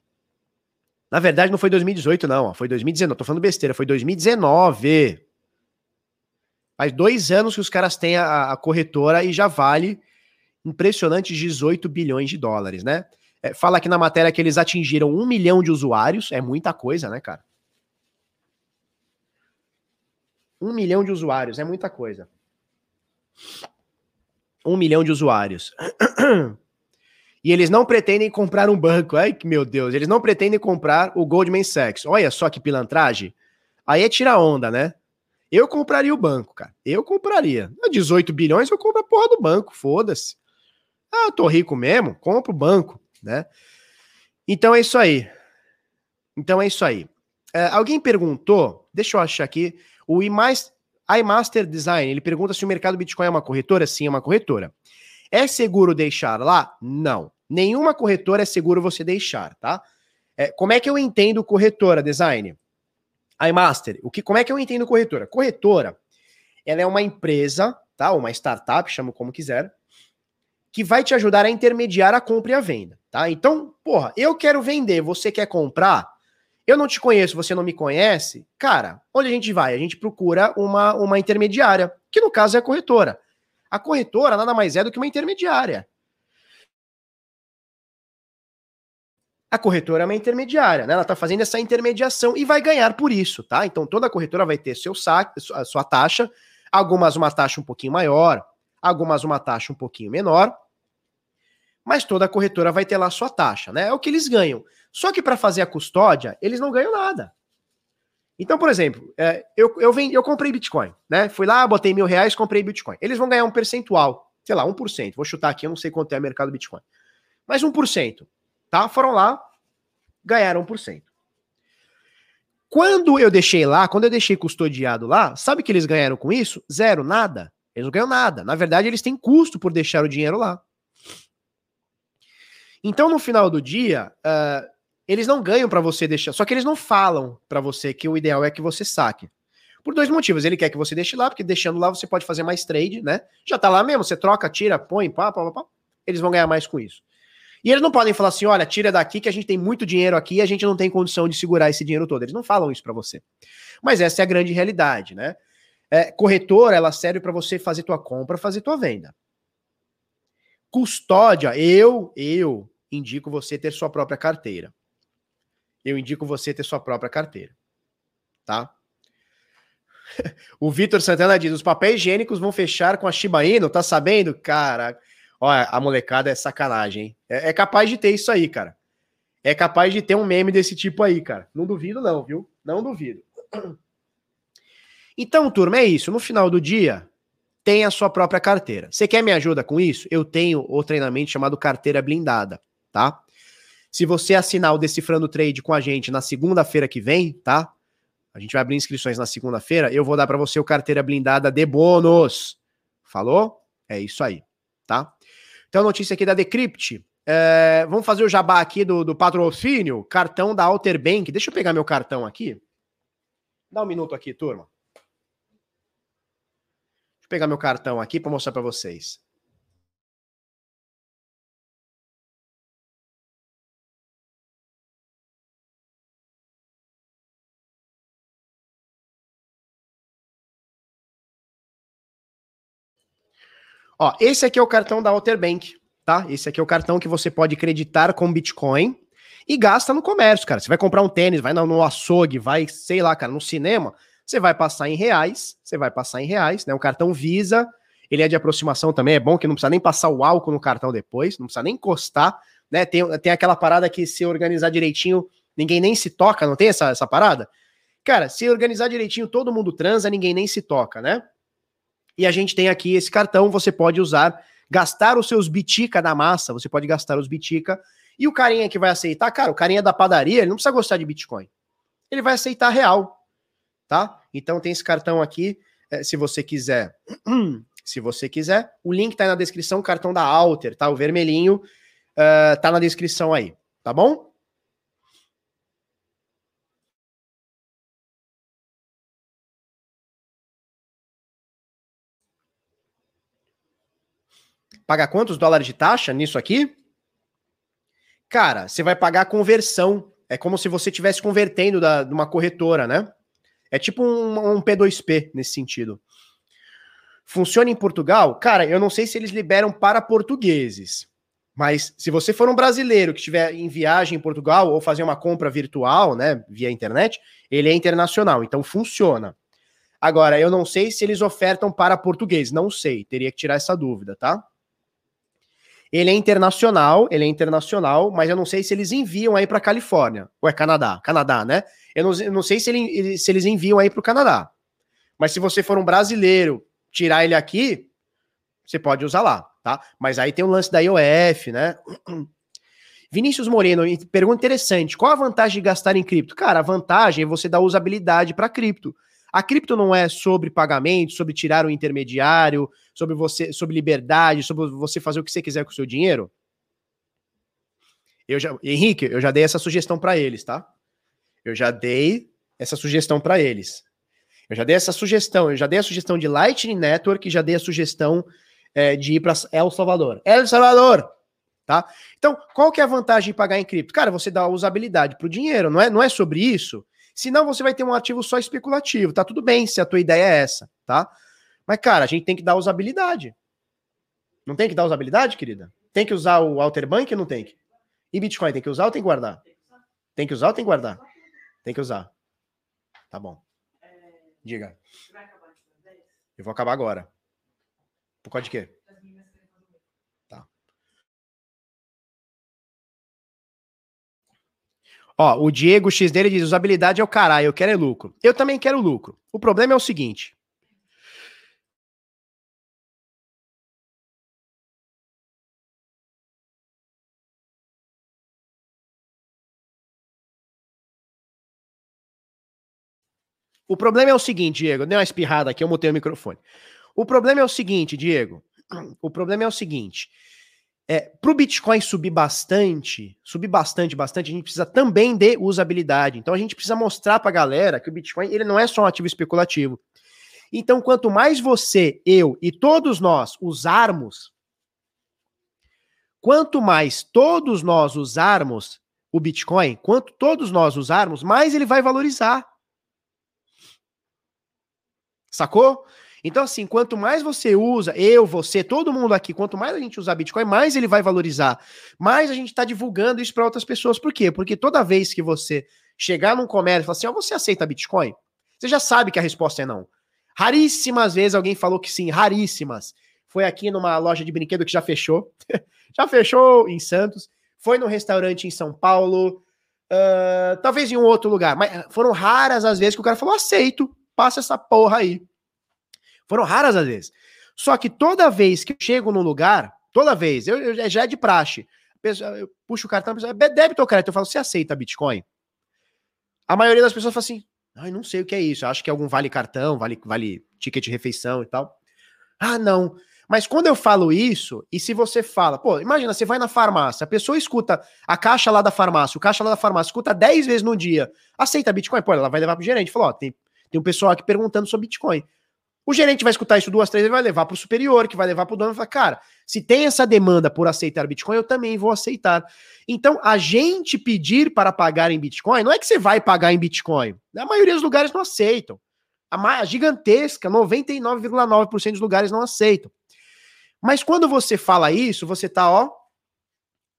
Na verdade, não foi 2018, não. Foi 2019. Tô falando besteira. Foi 2019. Faz dois anos que os caras têm a, a corretora e já vale impressionantes 18 bilhões de dólares, né? É, fala aqui na matéria que eles atingiram um milhão de usuários, é muita coisa, né, cara? Um milhão de usuários, é muita coisa. Um milhão de usuários. E eles não pretendem comprar um banco. Ai, meu Deus, eles não pretendem comprar o Goldman Sachs. Olha só que pilantragem. Aí é tirar onda, né? Eu compraria o banco, cara. Eu compraria. 18 bilhões, eu compro a porra do banco, foda-se. Ah, eu tô rico mesmo, compro o banco né? Então é isso aí. Então é isso aí. É, alguém perguntou, deixa eu achar aqui, o iMaster Design, ele pergunta se o mercado Bitcoin é uma corretora. Sim, é uma corretora. É seguro deixar lá? Não. Nenhuma corretora é seguro você deixar, tá? É, como é que eu entendo corretora, design? iMaster, o que, como é que eu entendo corretora? Corretora, ela é uma empresa, tá? Uma startup, chama como quiser, que vai te ajudar a intermediar a compra e a venda. Tá? Então, porra, eu quero vender, você quer comprar, eu não te conheço, você não me conhece, cara, onde a gente vai? A gente procura uma, uma intermediária, que no caso é a corretora. A corretora nada mais é do que uma intermediária. A corretora é uma intermediária, né? Ela está fazendo essa intermediação e vai ganhar por isso, tá? Então toda corretora vai ter seu saque, a sua taxa, algumas uma taxa um pouquinho maior, algumas uma taxa um pouquinho menor, mas toda corretora vai ter lá sua taxa, né? É o que eles ganham. Só que para fazer a custódia, eles não ganham nada. Então, por exemplo, é, eu, eu, vendi, eu comprei Bitcoin, né? Fui lá, botei mil reais, comprei Bitcoin. Eles vão ganhar um percentual, sei lá, 1%. Vou chutar aqui, eu não sei quanto é o mercado Bitcoin. Mas 1%, tá? Foram lá, ganharam 1%. Quando eu deixei lá, quando eu deixei custodiado lá, sabe que eles ganharam com isso? Zero, nada. Eles não ganham nada. Na verdade, eles têm custo por deixar o dinheiro lá. Então, no final do dia, uh, eles não ganham para você deixar. Só que eles não falam para você que o ideal é que você saque. Por dois motivos. Ele quer que você deixe lá, porque deixando lá você pode fazer mais trade, né? Já tá lá mesmo, você troca, tira, põe, pá, pá, pá, pá. Eles vão ganhar mais com isso. E eles não podem falar assim: olha, tira daqui que a gente tem muito dinheiro aqui e a gente não tem condição de segurar esse dinheiro todo. Eles não falam isso para você. Mas essa é a grande realidade, né? É, corretora, ela serve para você fazer tua compra, fazer tua venda. Custódia, eu, eu indico você ter sua própria carteira eu indico você ter sua própria carteira. Tá? o Vitor Santana diz: os papéis higiênicos vão fechar com a Shiba Inu, tá sabendo? Cara, olha, a molecada é sacanagem? É, é, capaz de ter isso aí, cara. É capaz de ter um meme desse tipo aí, cara. Não duvido, não, viu? Não duvido. Então, turma, é isso. No final do dia, tem a sua própria carteira. Você quer me ajuda com isso? Eu tenho o treinamento chamado Carteira Blindada, tá? Se você assinar o Decifrando Trade com a gente na segunda-feira que vem, tá? A gente vai abrir inscrições na segunda-feira. Eu vou dar para você o carteira blindada de bônus. Falou? É isso aí, tá? Então, notícia aqui da Decrypt. É, vamos fazer o jabá aqui do, do patrocínio. Cartão da Alter Bank. Deixa eu pegar meu cartão aqui. Dá um minuto aqui, turma. Deixa eu pegar meu cartão aqui para mostrar para vocês. Ó, esse aqui é o cartão da Alter Bank, tá? Esse aqui é o cartão que você pode creditar com Bitcoin e gasta no comércio, cara. Você vai comprar um tênis, vai no açougue, vai, sei lá, cara, no cinema, você vai passar em reais, você vai passar em reais, né? Um cartão Visa, ele é de aproximação também, é bom que não precisa nem passar o álcool no cartão depois, não precisa nem encostar, né? Tem, tem aquela parada que se organizar direitinho, ninguém nem se toca, não tem essa, essa parada? Cara, se organizar direitinho, todo mundo transa, ninguém nem se toca, né? E a gente tem aqui esse cartão, você pode usar, gastar os seus bitica da massa, você pode gastar os bitica. E o carinha que vai aceitar, cara, o carinha da padaria, ele não precisa gostar de Bitcoin. Ele vai aceitar real, tá? Então tem esse cartão aqui, eh, se você quiser. se você quiser, o link tá aí na descrição, cartão da Alter, tá? O vermelhinho uh, tá na descrição aí, tá bom? Paga quantos dólares de taxa nisso aqui? Cara, você vai pagar a conversão. É como se você estivesse convertendo da, de uma corretora, né? É tipo um, um P2P nesse sentido. Funciona em Portugal? Cara, eu não sei se eles liberam para portugueses. Mas se você for um brasileiro que estiver em viagem em Portugal ou fazer uma compra virtual, né, via internet, ele é internacional, então funciona. Agora, eu não sei se eles ofertam para português, não sei, teria que tirar essa dúvida, tá? Ele é internacional, ele é internacional, mas eu não sei se eles enviam aí para Califórnia. Ou é Canadá? Canadá, né? Eu não, eu não sei se, ele, se eles enviam aí para o Canadá. Mas se você for um brasileiro, tirar ele aqui, você pode usar lá, tá? Mas aí tem o lance da IOF, né? Vinícius Moreno, pergunta interessante: qual a vantagem de gastar em cripto? Cara, a vantagem é você dar usabilidade para cripto. A cripto não é sobre pagamento, sobre tirar o intermediário, sobre você, sobre liberdade, sobre você fazer o que você quiser com o seu dinheiro? Eu já, Henrique, eu já dei essa sugestão para eles, tá? Eu já dei essa sugestão para eles. Eu já dei essa sugestão, eu já dei a sugestão de Lightning Network, já dei a sugestão é, de ir para El Salvador. El Salvador, tá? Então, qual que é a vantagem de pagar em cripto? Cara, você dá usabilidade para o dinheiro, não é, não é sobre isso. Senão você vai ter um ativo só especulativo. Tá tudo bem se a tua ideia é essa, tá? Mas, cara, a gente tem que dar usabilidade. Não tem que dar usabilidade, querida? Tem que usar o Alter Bank ou não tem que? E Bitcoin tem que usar ou tem que guardar? Tem que usar ou tem que guardar? Tem que usar. Tá bom. Diga. Eu vou acabar agora. Por causa de quê? Ó, o Diego X dele diz: usabilidade é o caralho, eu quero é lucro. Eu também quero lucro. O problema é o seguinte: O problema é o seguinte, Diego. Dei uma espirrada aqui, eu mutei o microfone. O problema é o seguinte, Diego. O problema é o seguinte. É, para o Bitcoin subir bastante, subir bastante, bastante, a gente precisa também de usabilidade. Então a gente precisa mostrar para a galera que o Bitcoin ele não é só um ativo especulativo. Então, quanto mais você, eu e todos nós usarmos, quanto mais todos nós usarmos o Bitcoin, quanto todos nós usarmos, mais ele vai valorizar. Sacou? Então, assim, quanto mais você usa, eu, você, todo mundo aqui, quanto mais a gente usar Bitcoin, mais ele vai valorizar. Mais a gente está divulgando isso para outras pessoas. Por quê? Porque toda vez que você chegar num comércio e falar assim, ó, oh, você aceita Bitcoin? Você já sabe que a resposta é não. Raríssimas vezes alguém falou que sim, raríssimas. Foi aqui numa loja de brinquedo que já fechou. já fechou em Santos. Foi num restaurante em São Paulo. Uh, talvez em um outro lugar. Mas foram raras as vezes que o cara falou, aceito passa essa porra aí. Foram raras as vezes. Só que toda vez que eu chego num lugar, toda vez, eu, eu já é de praxe. Eu puxo o cartão, a pessoa, débito ou crédito? Eu falo, você aceita Bitcoin? A maioria das pessoas fala assim, ai, não sei o que é isso. Eu acho que é algum vale cartão, vale, vale ticket de refeição e tal. Ah, não. Mas quando eu falo isso, e se você fala, pô, imagina, você vai na farmácia, a pessoa escuta a caixa lá da farmácia, o caixa lá da farmácia escuta 10 vezes no dia, aceita Bitcoin? Pô, ela vai levar pro gerente, falou, ó, tem tem um pessoal aqui perguntando sobre Bitcoin. O gerente vai escutar isso duas, três vezes, vai levar para o superior, que vai levar para o dono e falar, cara, se tem essa demanda por aceitar Bitcoin, eu também vou aceitar. Então, a gente pedir para pagar em Bitcoin, não é que você vai pagar em Bitcoin. A maioria dos lugares não aceitam. A gigantesca, 99,9% dos lugares não aceitam. Mas quando você fala isso, você tá, ó,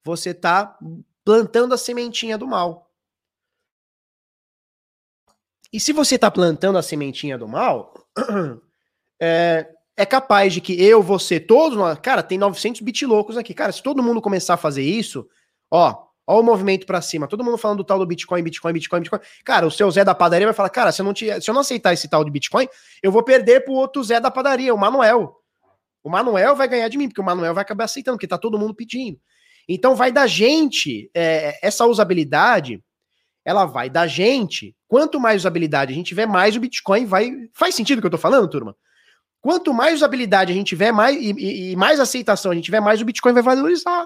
você tá plantando a sementinha do mal. E se você está plantando a sementinha do mal, é, é, capaz de que eu, você, todos nós. Cara, tem 900 bit loucos aqui. Cara, se todo mundo começar a fazer isso, ó, ó o movimento para cima. Todo mundo falando do tal do Bitcoin, Bitcoin, Bitcoin, Bitcoin. Cara, o seu Zé da padaria vai falar: Cara, se eu não, te, se eu não aceitar esse tal de Bitcoin, eu vou perder pro outro Zé da padaria, o Manuel. O Manuel vai ganhar de mim, porque o Manuel vai acabar aceitando, porque tá todo mundo pedindo. Então vai da gente é, essa usabilidade ela vai da gente. Quanto mais usabilidade a gente tiver, mais o Bitcoin vai. Faz sentido o que eu tô falando, turma? Quanto mais usabilidade a gente tiver, mais e, e, e mais aceitação a gente tiver, mais o Bitcoin vai valorizar.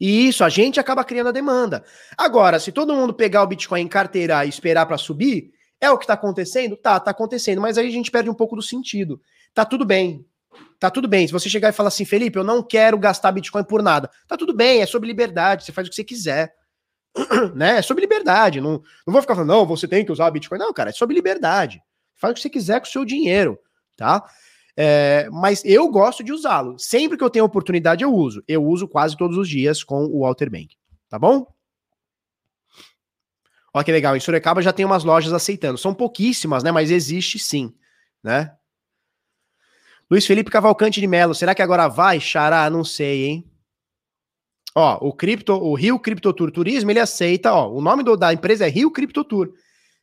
E isso a gente acaba criando a demanda. Agora, se todo mundo pegar o Bitcoin em carteira e esperar para subir, é o que tá acontecendo? Tá, tá acontecendo, mas aí a gente perde um pouco do sentido. Tá tudo bem. Tá tudo bem. Se você chegar e falar assim, Felipe, eu não quero gastar Bitcoin por nada. Tá tudo bem, é sobre liberdade, você faz o que você quiser. né? É sobre liberdade. Não, não vou ficar falando, não, você tem que usar Bitcoin. Não, cara, é sobre liberdade. Faz o que você quiser com o seu dinheiro, tá? É, mas eu gosto de usá-lo. Sempre que eu tenho oportunidade, eu uso. Eu uso quase todos os dias com o Walter Bank. Tá bom? Olha que legal. Em Sorocaba já tem umas lojas aceitando. São pouquíssimas, né? Mas existe sim, né? Luiz Felipe Cavalcante de Melo. Será que agora vai? Xará? Não sei, hein? Ó, o cripto, o Rio Cripto Tour Turismo, ele aceita, ó, o nome do, da empresa é Rio Cripto Tour.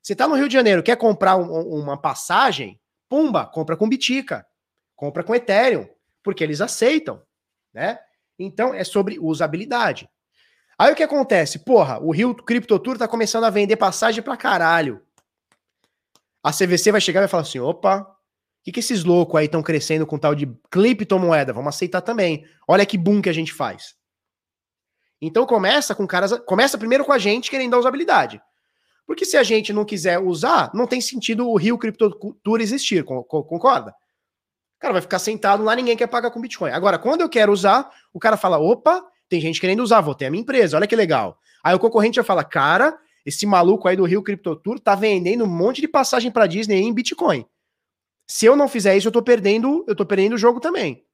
Você tá no Rio de Janeiro, quer comprar um, uma passagem, pumba, compra com Bitica, compra com Ethereum, porque eles aceitam, né? Então é sobre usabilidade. Aí o que acontece? Porra, o Rio Cripto Tour tá começando a vender passagem pra caralho. A CVC vai chegar e vai falar assim: opa, o que, que esses loucos aí estão crescendo com tal de criptomoeda? Vamos aceitar também. Olha que boom que a gente faz. Então começa com caras. Começa primeiro com a gente querendo a usabilidade. Porque se a gente não quiser usar, não tem sentido o Rio Crypto Tour existir, concorda? O cara vai ficar sentado lá, ninguém quer pagar com Bitcoin. Agora, quando eu quero usar, o cara fala: opa, tem gente querendo usar, vou ter a minha empresa, olha que legal. Aí o concorrente já fala: cara, esse maluco aí do Rio Crypto Tour tá vendendo um monte de passagem para Disney em Bitcoin. Se eu não fizer isso, eu tô perdendo, eu tô perdendo o jogo também.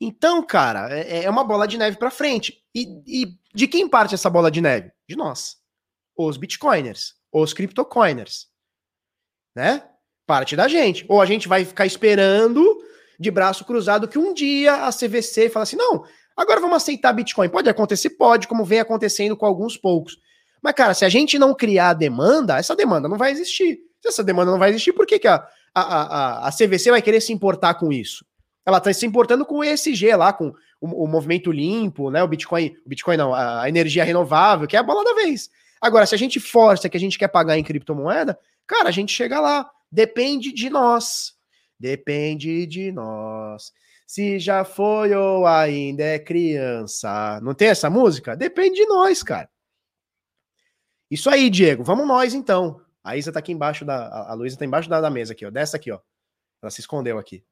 Então, cara, é, é uma bola de neve para frente. E, e, de quem parte essa bola de neve? De nós. Os bitcoiners, os criptocoiners. Né? Parte da gente. Ou a gente vai ficar esperando de braço cruzado que um dia a CVC fala assim: não, Agora vamos aceitar Bitcoin. Pode acontecer? Pode, como vem acontecendo com alguns poucos. Mas, cara, se a gente não criar demanda, essa demanda não vai existir. Se essa demanda não vai existir, por que, que a, a, a, a CVC vai querer se importar com isso? Ela está se importando com o ESG lá, com o, o, movimento limpo, né? O Bitcoin, o Bitcoin não, a energia renovável, que é a bola da vez. Agora, se a gente força que a gente quer pagar em criptomoeda, cara, a gente chega lá. Depende de nós. Depende de nós. Se já foi ou ainda é criança. Não tem essa música? Depende de nós, cara. Isso aí, Diego. Vamos nós então. A Isa tá aqui embaixo da. A Luísa tá embaixo da, da mesa aqui, ó. Dessa aqui, ó. Ela se escondeu aqui.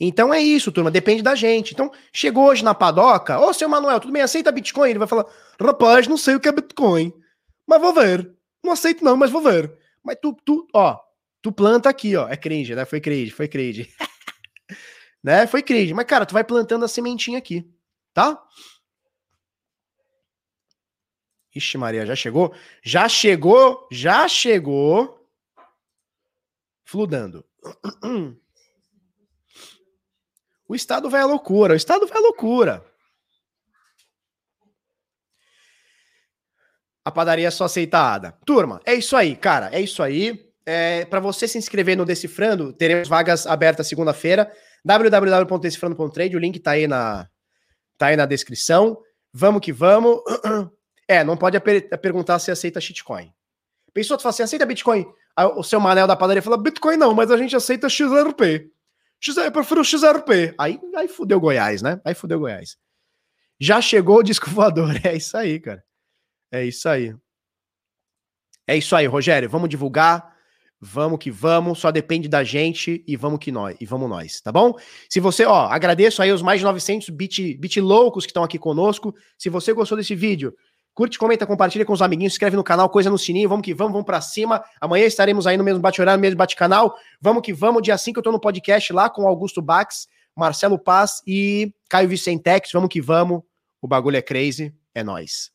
Então é isso, turma, depende da gente. Então, chegou hoje na padoca, ô, seu Manuel, tudo bem, aceita Bitcoin? Ele vai falar, rapaz, não sei o que é Bitcoin, mas vou ver. Não aceito não, mas vou ver. Mas tu, tu, ó, tu planta aqui, ó, é cringe, né? Foi cringe, foi cringe. né? Foi cringe. Mas, cara, tu vai plantando a sementinha aqui, tá? Ixi, Maria, já chegou? Já chegou, já chegou. Fludando. O Estado vai à loucura, o Estado vai à loucura. A padaria só aceitada. Turma, é isso aí, cara, é isso aí. É, para você se inscrever no Decifrando, teremos vagas abertas segunda-feira. www.decifrando.trade, o link tá aí na tá aí na descrição. Vamos que vamos. É, não pode perguntar se aceita shitcoin. Pensou, tu fala assim, aceita Bitcoin? Aí o seu Manel da padaria fala, Bitcoin não, mas a gente aceita XRP. XR, eu prefiro XRP. Aí, aí fudeu Goiás, né? Aí fudeu Goiás. Já chegou o disco voador. É isso aí, cara. É isso aí. É isso aí, Rogério. Vamos divulgar. Vamos que vamos, só depende da gente e vamos que nós, e vamos nós, tá bom? Se você, ó, agradeço aí os mais de 900 bit, bit loucos que estão aqui conosco. Se você gostou desse vídeo, Curte, comenta, compartilha com os amiguinhos, inscreve no canal, coisa no sininho, vamos que vamos, vamos pra cima. Amanhã estaremos aí no mesmo bate-horário, no mesmo bate-canal. Vamos que vamos, dia 5 eu tô no podcast lá com Augusto Bax, Marcelo Paz e Caio Vicentex. Vamos que vamos, o bagulho é crazy, é nós.